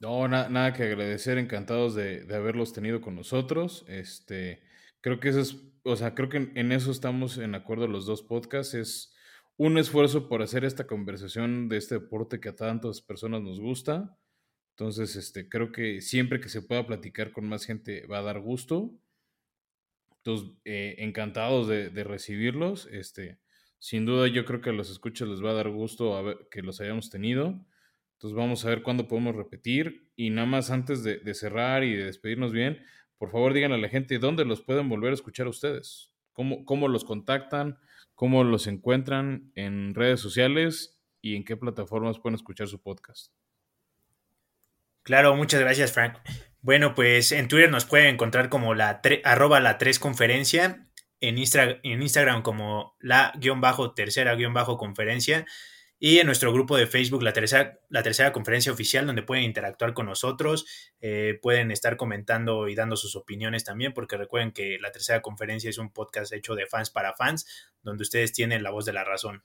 No, nada que agradecer, encantados de, haberlos tenido con nosotros. Este, creo que es, o sea, creo que en, eso estamos en acuerdo los dos podcasts. Es un esfuerzo por hacer esta conversación de este deporte que a tantas personas nos gusta. Entonces, este, creo que siempre que se pueda platicar con más gente va a dar gusto. Entonces, eh, encantados de, recibirlos. Este, sin duda, yo creo que a los escuchas les va a dar gusto que los hayamos tenido. Entonces, vamos a ver cuándo podemos repetir. Y nada más antes de, cerrar y de despedirnos bien, por favor, díganle a la gente dónde los pueden volver a escuchar a ustedes. Cómo, cómo los contactan, cómo los encuentran en redes sociales y en qué plataformas pueden escuchar su podcast. Claro, muchas gracias, Frank. Bueno, pues en Twitter nos pueden encontrar como la arroba la 3 conferencia, en, en Instagram como la guion bajo tercera guion bajo conferencia y en nuestro grupo de Facebook, la tercera, la tercera conferencia oficial, donde pueden interactuar con nosotros, eh, pueden estar comentando y dando sus opiniones también, porque recuerden que la tercera conferencia es un podcast hecho de fans para fans, donde ustedes tienen la voz de la razón.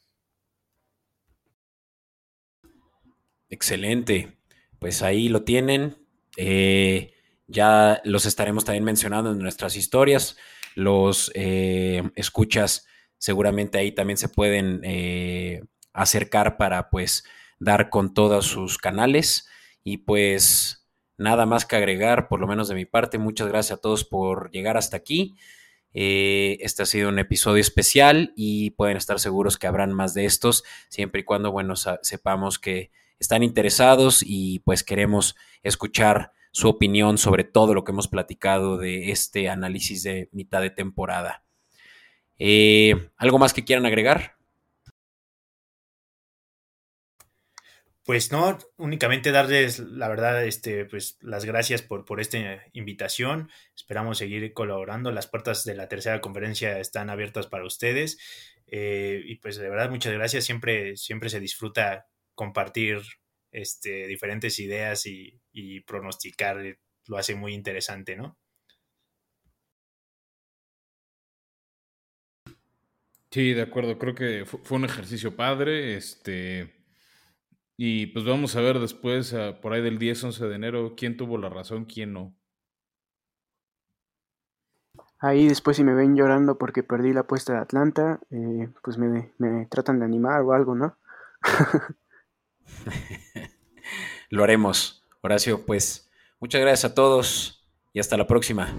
Excelente. Pues ahí lo tienen. Eh, ya los estaremos también mencionando en nuestras historias. Los eh, escuchas seguramente ahí también se pueden acercar para pues dar con todos sus canales. Y pues nada más que agregar, por lo menos de mi parte. Muchas gracias a todos por llegar hasta aquí. este ha sido un episodio especial y pueden estar seguros que habrán más de estos, siempre y cuando, bueno, sepamos que están interesados y pues queremos escuchar su opinión sobre todo lo que hemos platicado de este análisis de mitad de temporada. Eh, ¿Algo más que quieran agregar? Pues no, únicamente darles la verdad, este, pues las gracias por, por esta invitación. Esperamos seguir colaborando. Las puertas de la tercera conferencia están abiertas para ustedes. Eh, y pues de verdad, muchas gracias. Siempre, siempre se disfruta compartir este, diferentes ideas y, pronosticar eh, lo hace muy interesante, ¿no? Sí, de acuerdo. Creo que fue un ejercicio padre. Este. Y pues vamos a ver después, por ahí del 10-11 de enero, quién tuvo la razón, quién no. Ahí después si me ven llorando porque perdí la apuesta de Atlanta, eh, pues me, me tratan de animar o algo, ¿no? Lo haremos. Horacio, pues muchas gracias a todos y hasta la próxima.